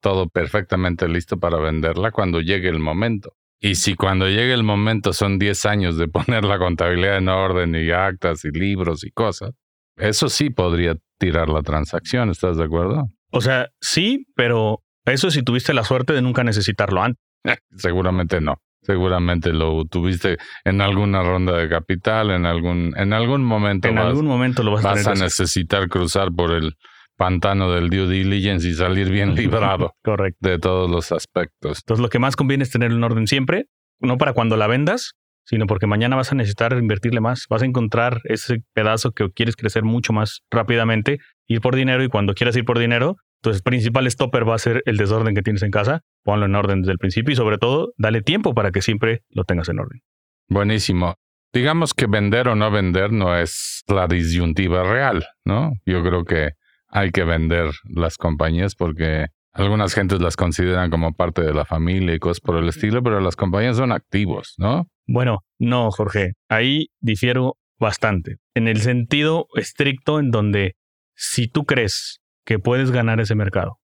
todo perfectamente listo para venderla cuando llegue el momento. Y si cuando llegue el momento son 10 años de [LAUGHS] poner la contabilidad en orden y actas y libros y cosas, eso sí podría tirar la transacción, ¿estás de acuerdo? O sea, sí, pero eso si tuviste la suerte de nunca necesitarlo antes. [LAUGHS] Seguramente no. Seguramente lo tuviste en alguna ronda de capital, en algún, en algún momento. En algún momento lo vas, vas a, necesitar cruzar por el pantano del due diligence y salir bien [LAUGHS] librado Correcto. de todos los aspectos. Entonces lo que más conviene es tener en orden siempre, no para cuando la vendas, sino porque mañana vas a necesitar invertirle más, vas a encontrar ese pedazo que quieres crecer mucho más rápidamente, ir por dinero y cuando quieras ir por dinero, tu principal stopper va a ser el desorden que tienes en casa, ponlo en orden desde el principio y sobre todo, dale tiempo para que siempre lo tengas en orden. Buenísimo. Digamos que vender o no vender no es la disyuntiva real, ¿no? Yo creo que hay que vender las compañías porque algunas gentes las consideran como parte de la familia y cosas por el estilo, pero las compañías son activos, ¿no? Bueno, no, Jorge. Ahí difiero bastante. En el sentido estricto en donde si tú crees que puedes ganar ese mercado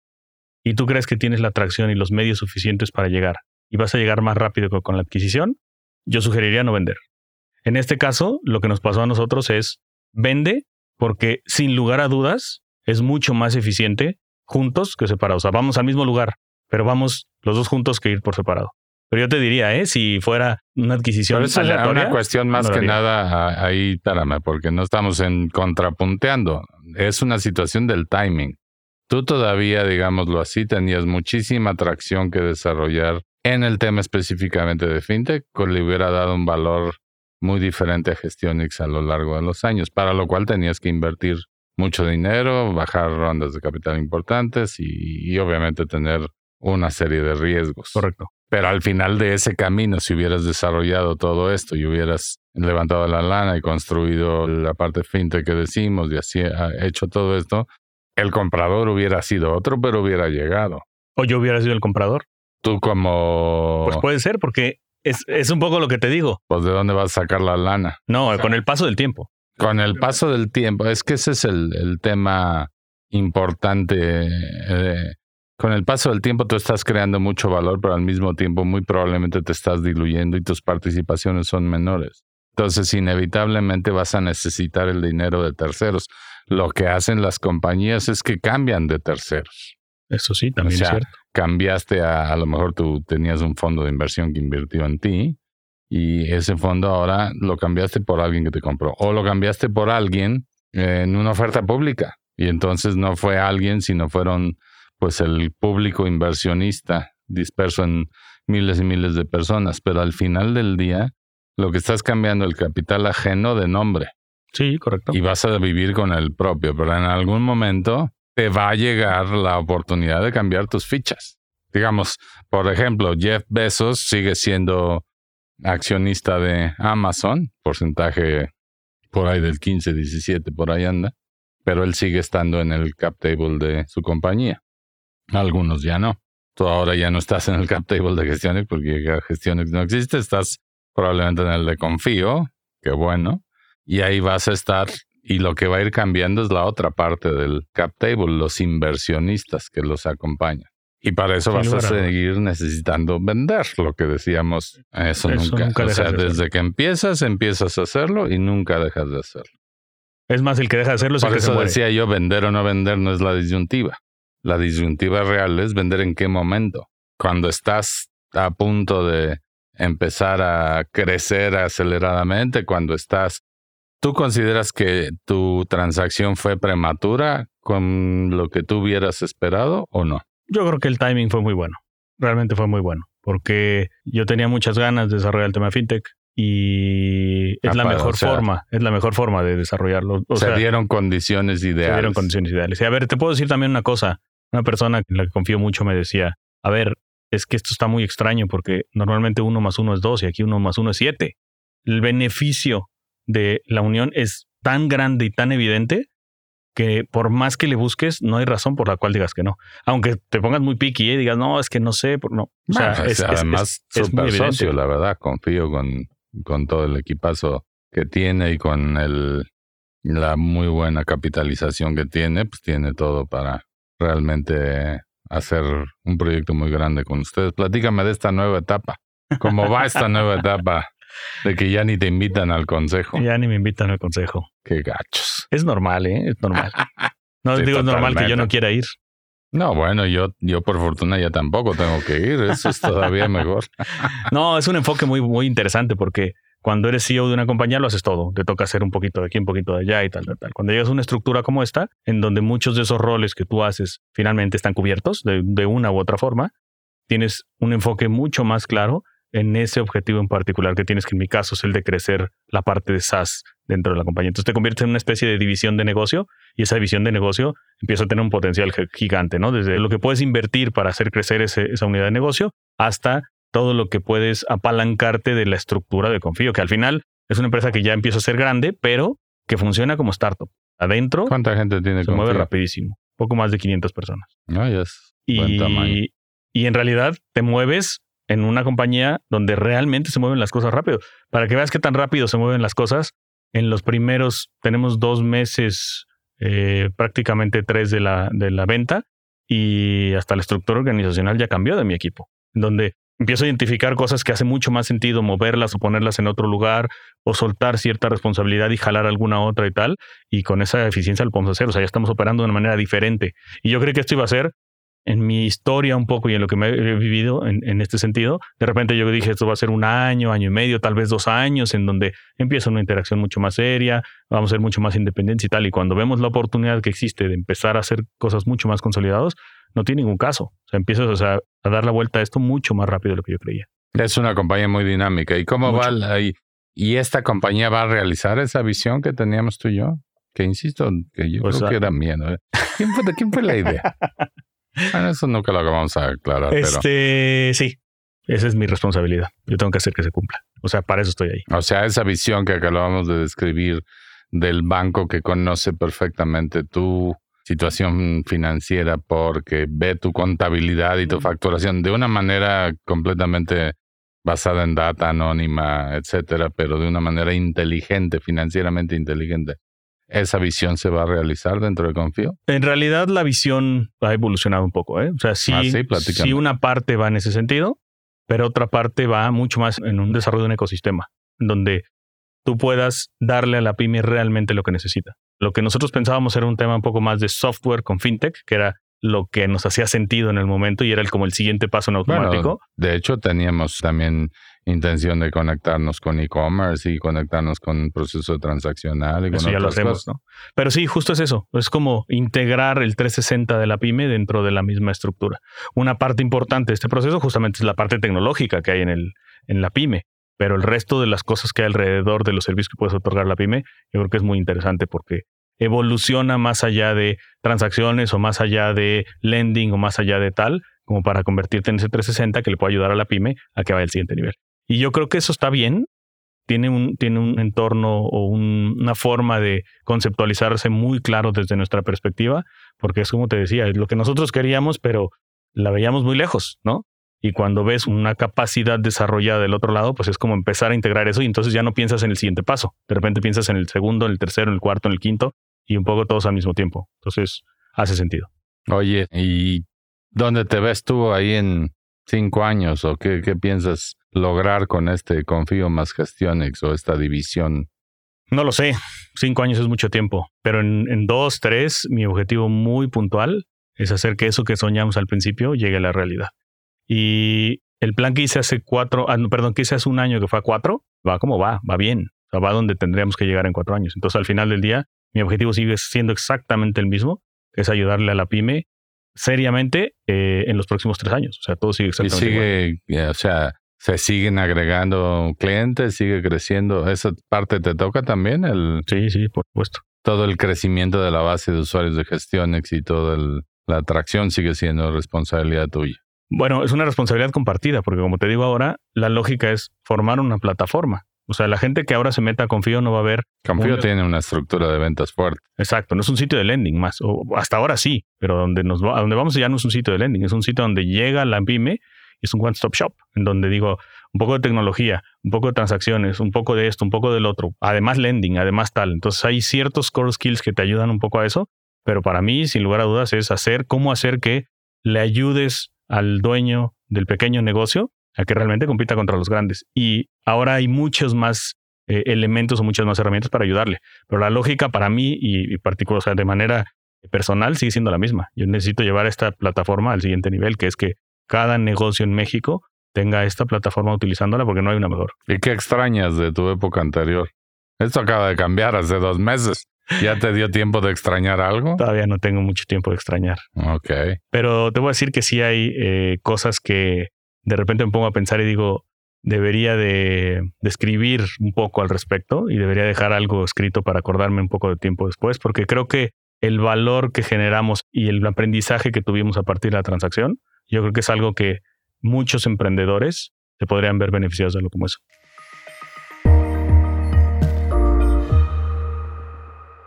y tú crees que tienes la atracción y los medios suficientes para llegar y vas a llegar más rápido que con la adquisición, yo sugeriría no vender. En este caso, lo que nos pasó a nosotros es vende porque sin lugar a dudas es mucho más eficiente juntos que separados. O sea, vamos al mismo lugar, pero vamos los dos juntos que ir por separado. Pero yo te diría, ¿eh? si fuera una adquisición es una cuestión más que nada ahí, Tarame, porque no estamos en contrapunteando. Es una situación del timing. Tú todavía, digámoslo así, tenías muchísima atracción que desarrollar en el tema específicamente de fintech, que le hubiera dado un valor muy diferente a Gestionix a lo largo de los años, para lo cual tenías que invertir mucho dinero, bajar rondas de capital importantes y, obviamente tener una serie de riesgos. Correcto. Pero al final de ese camino, si hubieras desarrollado todo esto y hubieras levantado la lana y construido la parte fintech que decimos y así ha hecho todo esto, el comprador hubiera sido otro, pero hubiera llegado. ¿O yo hubiera sido el comprador? Tú como... Pues puede ser, porque es, es un poco lo que te digo. Pues de dónde vas a sacar la lana. No, con el paso del tiempo. Con el paso del tiempo, es que ese es el, el tema importante. Eh, con el paso del tiempo tú estás creando mucho valor, pero al mismo tiempo muy probablemente te estás diluyendo y tus participaciones son menores. Entonces, inevitablemente vas a necesitar el dinero de terceros. Lo que hacen las compañías es que cambian de terceros. Eso sí, también es cierto. Cambiaste a, a lo mejor tú tenías un fondo de inversión que invirtió en ti y ese fondo ahora lo cambiaste por alguien que te compró o lo cambiaste por alguien en una oferta pública y entonces no fue alguien sino fueron pues el público inversionista disperso en miles y miles de personas. Pero al final del día lo que estás cambiando el capital ajeno de nombre. Sí correcto. Y vas a vivir con el propio pero en algún momento te va a llegar la oportunidad de cambiar tus fichas. Digamos por ejemplo Jeff Bezos sigue siendo accionista de Amazon, porcentaje por ahí del 15, 17, por ahí anda, pero él sigue estando en el cap table de su compañía. Algunos ya no. Tú ahora ya no estás en el cap table de gestiones porque gestiones no existe, estás probablemente en el de confío, qué bueno, y ahí vas a estar y lo que va a ir cambiando es la otra parte del cap table, los inversionistas que los acompañan. Y para eso vas a seguir necesitando vender, lo que decíamos. Eso, nunca. o sea, desde que empiezas, empiezas a hacerlo y nunca dejas de hacerlo. Es más, el que deja de hacerlo es Por el que eso decía yo, vender o no vender no es la disyuntiva. La disyuntiva real es vender en qué momento. Cuando estás a punto de empezar a crecer aceleradamente, cuando estás... ¿Tú consideras que tu transacción fue prematura con lo que tú hubieras esperado o no? Yo creo que el timing fue muy bueno. Realmente fue muy bueno. Porque yo tenía muchas ganas de desarrollar el tema fintech y es la mejor forma, es la mejor forma de desarrollarlo. se dieron condiciones ideales. Se dieron condiciones ideales. Y a ver, te puedo decir también una cosa. Una persona en la que confío mucho me decía, a ver, es que esto está muy extraño porque normalmente uno más uno es dos y aquí uno más uno es siete. El beneficio de la unión es tan grande y tan evidente que por más que le busques, no hay razón por la cual digas que no. Aunque te pongas muy piqui y digas, no, es que no sé, no. O sea, es, además súper socio, la verdad. Confío con, con todo el equipazo que tiene y con el, la muy buena capitalización que tiene, pues tiene todo para realmente hacer un proyecto muy grande con ustedes. Platícame de esta nueva etapa. ¿Cómo va esta nueva etapa? De que ya ni te invitan al consejo. Ya ni me invitan al consejo. Qué gachos. Es normal, ¿eh? Es normal. [LAUGHS] No digo es normal que yo no quiera ir. No, bueno, yo, yo por fortuna ya tampoco tengo que ir. Eso es todavía [LAUGHS] mejor. no, es un enfoque muy, muy interesante porque cuando eres CEO de una compañía lo haces todo. Te toca hacer un poquito de aquí, un poquito de allá y tal, tal, tal. Cuando llegas a una estructura como esta, en donde muchos de esos roles que tú haces finalmente están cubiertos de, de una u otra forma, tienes un enfoque mucho más claro en ese objetivo en particular que tienes, que en mi caso es el de crecer la parte de SaaS dentro de la compañía. Entonces te conviertes en una especie de división de negocio y esa división de negocio empieza a tener un potencial gigante, ¿no? Desde lo que puedes invertir para hacer crecer esa unidad de negocio hasta todo lo que puedes apalancarte de la estructura de Confío, que al final es una empresa que ya empieza a ser grande, pero que funciona como startup. Adentro ¿Cuánta gente tiene se mueve rapidísimo, poco más de 500 personas. No, ya es y, y en realidad te mueves en una compañía donde realmente se mueven las cosas rápido. Para que veas qué tan rápido se mueven las cosas, en los primeros, tenemos dos meses, eh, prácticamente tres de la, de la venta, y hasta la estructura organizacional ya cambió de mi equipo, donde empiezo a identificar cosas que hace mucho más sentido moverlas o ponerlas en otro lugar o soltar cierta responsabilidad y jalar alguna otra y tal. Y con esa eficiencia lo podemos hacer. O sea, ya estamos operando de una manera diferente. Y yo creo que esto iba a ser en mi historia un poco y en lo que me he vivido en, este sentido, de repente yo dije, esto va a ser un año, año y medio, tal vez dos años, en donde empieza una interacción mucho más seria, vamos a ser mucho más independientes y tal. Y cuando vemos la oportunidad que existe de empezar a hacer cosas mucho más consolidadas, no tiene ningún caso. O sea, empiezas a dar la vuelta a esto mucho más rápido de lo que yo creía. Es una compañía muy dinámica. ¿Y cómo va ahí? ¿Y esta compañía va a realizar esa visión que teníamos tú y yo? Que insisto, que yo creo que era miedo. ¿eh? ¿Quién, ¿Quién fue la idea? [LAUGHS] Bueno, eso nunca lo vamos a aclarar. Este, sí, esa es mi responsabilidad. Yo tengo que hacer que se cumpla. O sea, para eso estoy ahí. O sea, esa visión que acabamos de describir del banco que conoce perfectamente tu situación financiera porque ve tu contabilidad y tu facturación de una manera completamente basada en data anónima, etcétera, pero de una manera inteligente, financieramente inteligente. ¿Esa visión se va a realizar dentro de Confío? En realidad la visión ha evolucionado un poco. ¿eh? O sea, sí, ah, sí, una parte va en ese sentido, pero otra parte va mucho más en un desarrollo de un ecosistema, donde tú puedas darle a la pyme realmente lo que necesita. Lo que nosotros pensábamos era un tema un poco más de software con fintech, que era lo que nos hacía sentido en el momento y era el, como el siguiente paso en automático. de hecho, teníamos también intención de conectarnos con e-commerce y conectarnos con el proceso transaccional. Y eso ya lo hacemos, ¿no? Pero sí, justo es eso. Es como integrar el 360 de la pyme dentro de la misma estructura. Una parte importante de este proceso justamente es la parte tecnológica que hay en, el, en la pyme. Pero el resto de las cosas que hay alrededor de los servicios que puedes otorgar la pyme, yo creo que es muy interesante porque evoluciona más allá de transacciones o más allá de lending o más allá de tal, como para convertirte en ese 360 que le puede ayudar a la pyme a que vaya al siguiente nivel. Y yo creo que eso está bien. Tiene un, tiene un entorno o una forma de conceptualizarse muy claro desde nuestra perspectiva, porque es como te decía, es lo que nosotros queríamos, pero la veíamos muy lejos, ¿no? Y cuando ves una capacidad desarrollada del otro lado, pues es como empezar a integrar eso y entonces ya no piensas en el siguiente paso. De repente piensas en el segundo, en el tercero, en el cuarto, en el quinto y un poco todos al mismo tiempo. Entonces, hace sentido. Oye, ¿y dónde te ves tú ahí en cinco años o qué, qué piensas lograr con este Confío más Gestionex o esta división? No lo sé. Cinco años es mucho tiempo, pero en, en dos, tres, mi objetivo muy puntual es hacer que eso que soñamos al principio llegue a la realidad. Y el plan que hice hace cuatro, ah, perdón, que hice hace un año que fue a cuatro, va como va, va bien. O sea, va donde tendríamos que llegar en cuatro años. Entonces, al final del día, mi objetivo sigue siendo exactamente el mismo, que es ayudarle a la pyme seriamente eh, en los próximos tres años. O sea, todo sigue exactamente y sigue, o sea, se siguen agregando clientes, sigue creciendo. ¿Esa parte te toca también? El, sí, sí, por supuesto. Todo el crecimiento de la base de usuarios de gestión y toda la atracción sigue siendo responsabilidad tuya. Bueno, es una responsabilidad compartida, porque como te digo ahora, la lógica es formar una plataforma. O sea, la gente que ahora se meta a Confío no va a ver. Confío tiene una estructura de ventas fuerte. Exacto, no es un sitio de lending más. O hasta ahora sí, pero donde nos a donde vamos ya no es un sitio de lending, es un sitio donde llega la pyme es un one-stop shop, en donde digo un poco de tecnología, un poco de transacciones, un poco de esto, un poco del otro, además lending, además tal. Entonces hay ciertos core skills que te ayudan un poco a eso, pero para mí, sin lugar a dudas, es hacer cómo hacer que le ayudes al dueño del pequeño negocio a que realmente compita contra los grandes. Y ahora hay muchos más eh, elementos o muchas más herramientas para ayudarle. Pero la lógica para mí y, particular, o sea, de manera personal sigue siendo la misma. Yo necesito llevar esta plataforma al siguiente nivel, que es que cada negocio en México tenga esta plataforma utilizándola porque no hay una mejor. ¿Y qué extrañas de tu época anterior? Esto acaba de cambiar hace dos meses. ¿Ya te dio tiempo de extrañar algo? Todavía no tengo mucho tiempo de extrañar. Ok. Pero te voy a decir que sí hay eh, cosas que de repente me pongo a pensar y digo, debería de, de escribir un poco al respecto y debería dejar algo escrito para acordarme un poco de tiempo después, porque creo que el valor que generamos y el aprendizaje que tuvimos a partir de la transacción, yo creo que es algo que muchos emprendedores se podrían ver beneficiados de lo como eso.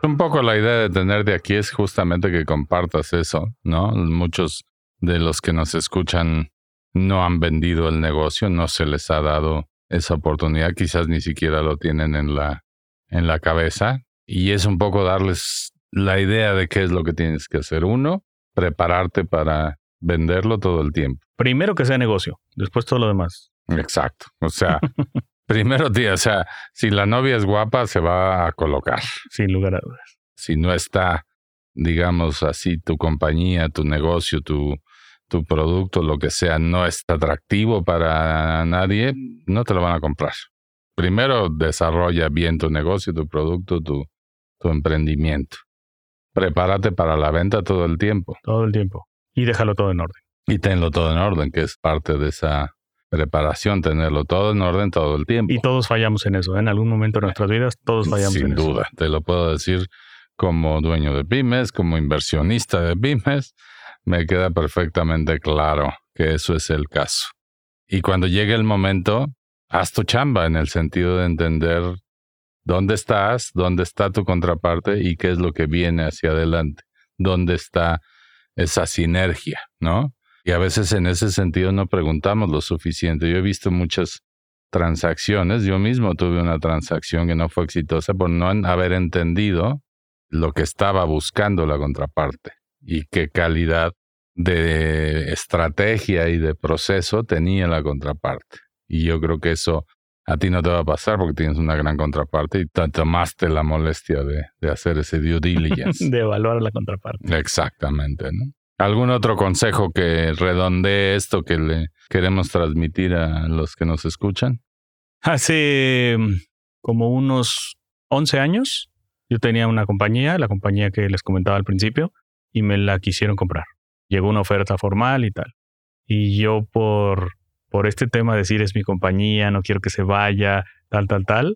Un poco la idea de tener de aquí es justamente que compartas eso, ¿no? Muchos de los que nos escuchan no han vendido el negocio, no se les ha dado esa oportunidad, quizás ni siquiera lo tienen en la, en la cabeza. Y es un poco darles la idea de qué es lo que tienes que hacer. Uno, prepararte para venderlo todo el tiempo. Primero que sea negocio, después todo lo demás. Exacto. O sea, [LAUGHS] primero, tío, o sea, si la novia es guapa, se va a colocar. Sin lugar a dudas. Si no está, digamos así, tu compañía, tu negocio, tu, tu producto, lo que sea, no es atractivo para nadie, no te lo van a comprar. Primero, desarrolla bien tu negocio, tu producto, tu, tu emprendimiento. Prepárate para la venta todo el tiempo. Todo el tiempo. Y déjalo todo en orden. Y tenlo todo en orden, que es parte de esa preparación, tenerlo todo en orden todo el tiempo. Y todos fallamos en eso. ¿eh? En algún momento de nuestras vidas, todos fallamos Sin en eso. duda, te lo puedo decir como dueño de pymes, como inversionista de pymes, me queda perfectamente claro que eso es el caso. Y cuando llegue el momento, haz tu chamba en el sentido de entender dónde estás, dónde está tu contraparte y qué es lo que viene hacia adelante, dónde está esa sinergia, ¿no? Y a veces en ese sentido no preguntamos lo suficiente. Yo he visto muchas transacciones, yo mismo tuve una transacción que no fue exitosa por no haber entendido lo que estaba buscando la contraparte y qué calidad de estrategia y de proceso tenía la contraparte. Y yo creo que eso a ti no te va a pasar porque tienes una gran contraparte y te tomaste la molestia de, de hacer ese due diligence. [LAUGHS] de evaluar a la contraparte. Exactamente, ¿no? ¿Algún otro consejo que redondee esto que le queremos transmitir a los que nos escuchan? Hace mm, como unos 11 años, yo tenía una compañía, la compañía que les comentaba al principio, y me la quisieron comprar. Llegó una oferta formal y tal. Y yo por, por este tema de decir es mi compañía, no quiero que se vaya, tal, tal, tal,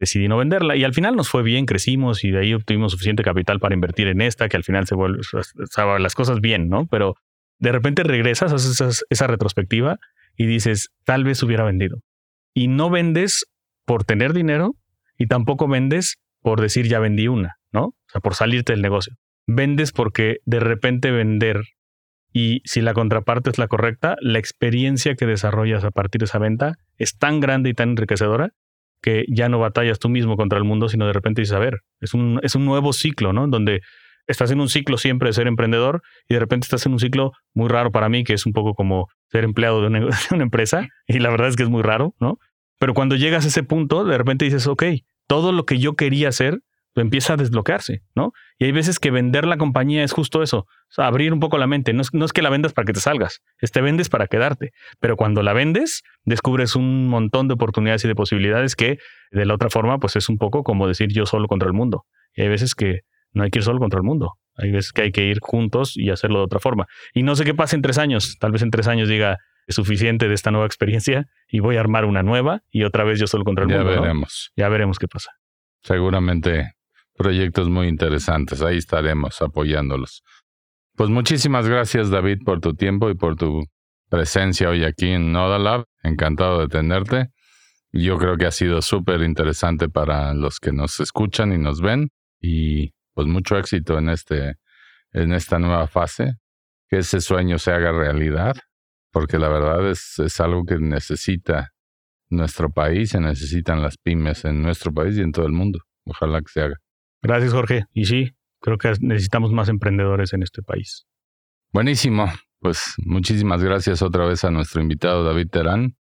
decidí no venderla. Y al final nos fue bien, crecimos y de ahí obtuvimos suficiente capital para invertir en esta, que al final se vuelve, o las cosas bien, ¿no? Pero de repente regresas, haces esa, esa retrospectiva y dices, tal vez hubiera vendido. Y no vendes por tener dinero y tampoco vendes por decir ya vendí una, ¿no? O sea, por salirte del negocio. Vendes porque de repente vender y si la contraparte es la correcta, la experiencia que desarrollas a partir de esa venta es tan grande y tan enriquecedora que ya no batallas tú mismo contra el mundo, sino de repente dices, a ver, es un, es un nuevo ciclo, ¿no? Donde estás en un ciclo siempre de ser emprendedor y de repente estás en un ciclo muy raro para mí, que es un poco como ser empleado de una, [LAUGHS] de una empresa, y la verdad es que es muy raro, ¿no? Pero cuando llegas a ese punto, de repente dices, ok, todo lo que yo quería hacer empieza a desbloquearse, ¿no? Y hay veces que vender la compañía es justo eso, o sea, abrir un poco la mente. No es, no es, que la vendas para que te salgas, es te vendes para quedarte. Pero cuando la vendes, descubres un montón de oportunidades y de posibilidades que de la otra forma, pues es un poco como decir yo solo contra el mundo. Y hay veces que no hay que ir solo contra el mundo. Hay veces que hay que ir juntos y hacerlo de otra forma. Y no sé qué pasa en tres años. Tal vez en tres años diga, es suficiente de esta nueva experiencia y voy a armar una nueva y otra vez yo solo contra el ya mundo. Ya veremos. ¿no? Ya veremos qué pasa. Seguramente proyectos muy interesantes. Ahí estaremos apoyándolos. Pues muchísimas gracias David por tu tiempo y por tu presencia hoy aquí en Nodalab. Encantado de tenerte. Yo creo que ha sido súper interesante para los que nos escuchan y nos ven. Y pues mucho éxito en, este, en esta nueva fase. Que ese sueño se haga realidad. Porque la verdad es, es algo que necesita nuestro país, se necesitan las pymes en nuestro país y en todo el mundo. Ojalá que se haga. Gracias, Jorge. Y sí, creo que necesitamos más emprendedores en este país. Buenísimo. Pues muchísimas gracias otra vez a nuestro invitado David Terán.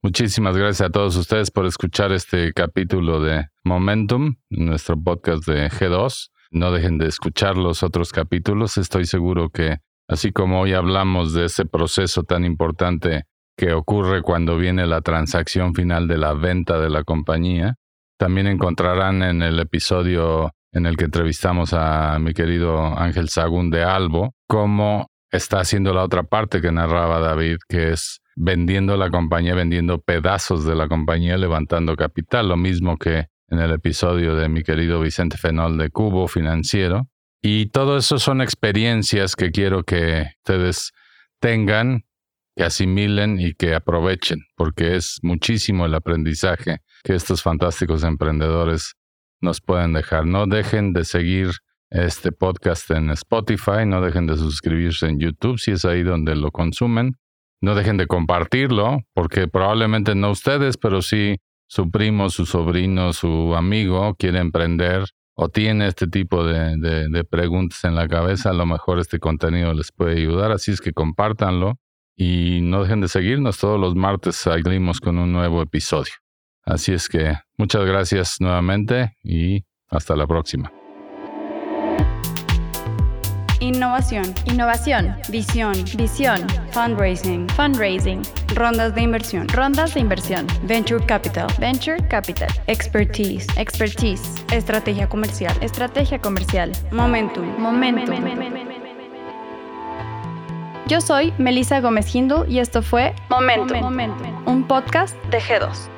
Muchísimas gracias a todos ustedes por escuchar este capítulo de Momentum, nuestro podcast de G2. No dejen de escuchar los otros capítulos. Estoy seguro que, así como hoy hablamos de ese proceso tan importante que ocurre cuando viene la transacción final de la venta de la compañía, también encontrarán en el episodio en el que entrevistamos a mi querido Ángel Sagún de Albo cómo está haciendo la otra parte que narraba David, que es vendiendo la compañía, vendiendo pedazos de la compañía, levantando capital, lo mismo que en el episodio de mi querido Vicente Fenol de Cubo Financiero. Y todo eso son experiencias que quiero que ustedes tengan, que asimilen y que aprovechen, porque es muchísimo el aprendizaje que estos fantásticos emprendedores nos pueden dejar. No dejen de seguir este podcast en Spotify, no dejen de suscribirse en YouTube si es ahí donde lo consumen. No dejen de compartirlo, porque probablemente no ustedes, pero sí su primo, su sobrino, su amigo quiere emprender o tiene este tipo de, preguntas en la cabeza, a lo mejor este contenido les puede ayudar. Así es que compártanlo y no dejen de seguirnos. Todos los martes salimos con un nuevo episodio. Así es que muchas gracias nuevamente y hasta la próxima. Innovación. Innovación. Visión. Visión. Fundraising. Fundraising. Rondas de inversión. Rondas de inversión. Venture Capital. Venture Capital. Expertise. Expertise. Estrategia comercial. Estrategia comercial. Momentum. Momentum. Yo soy Melissa Gómez Hindu y esto fue Momentum, Momentum, un podcast de G2.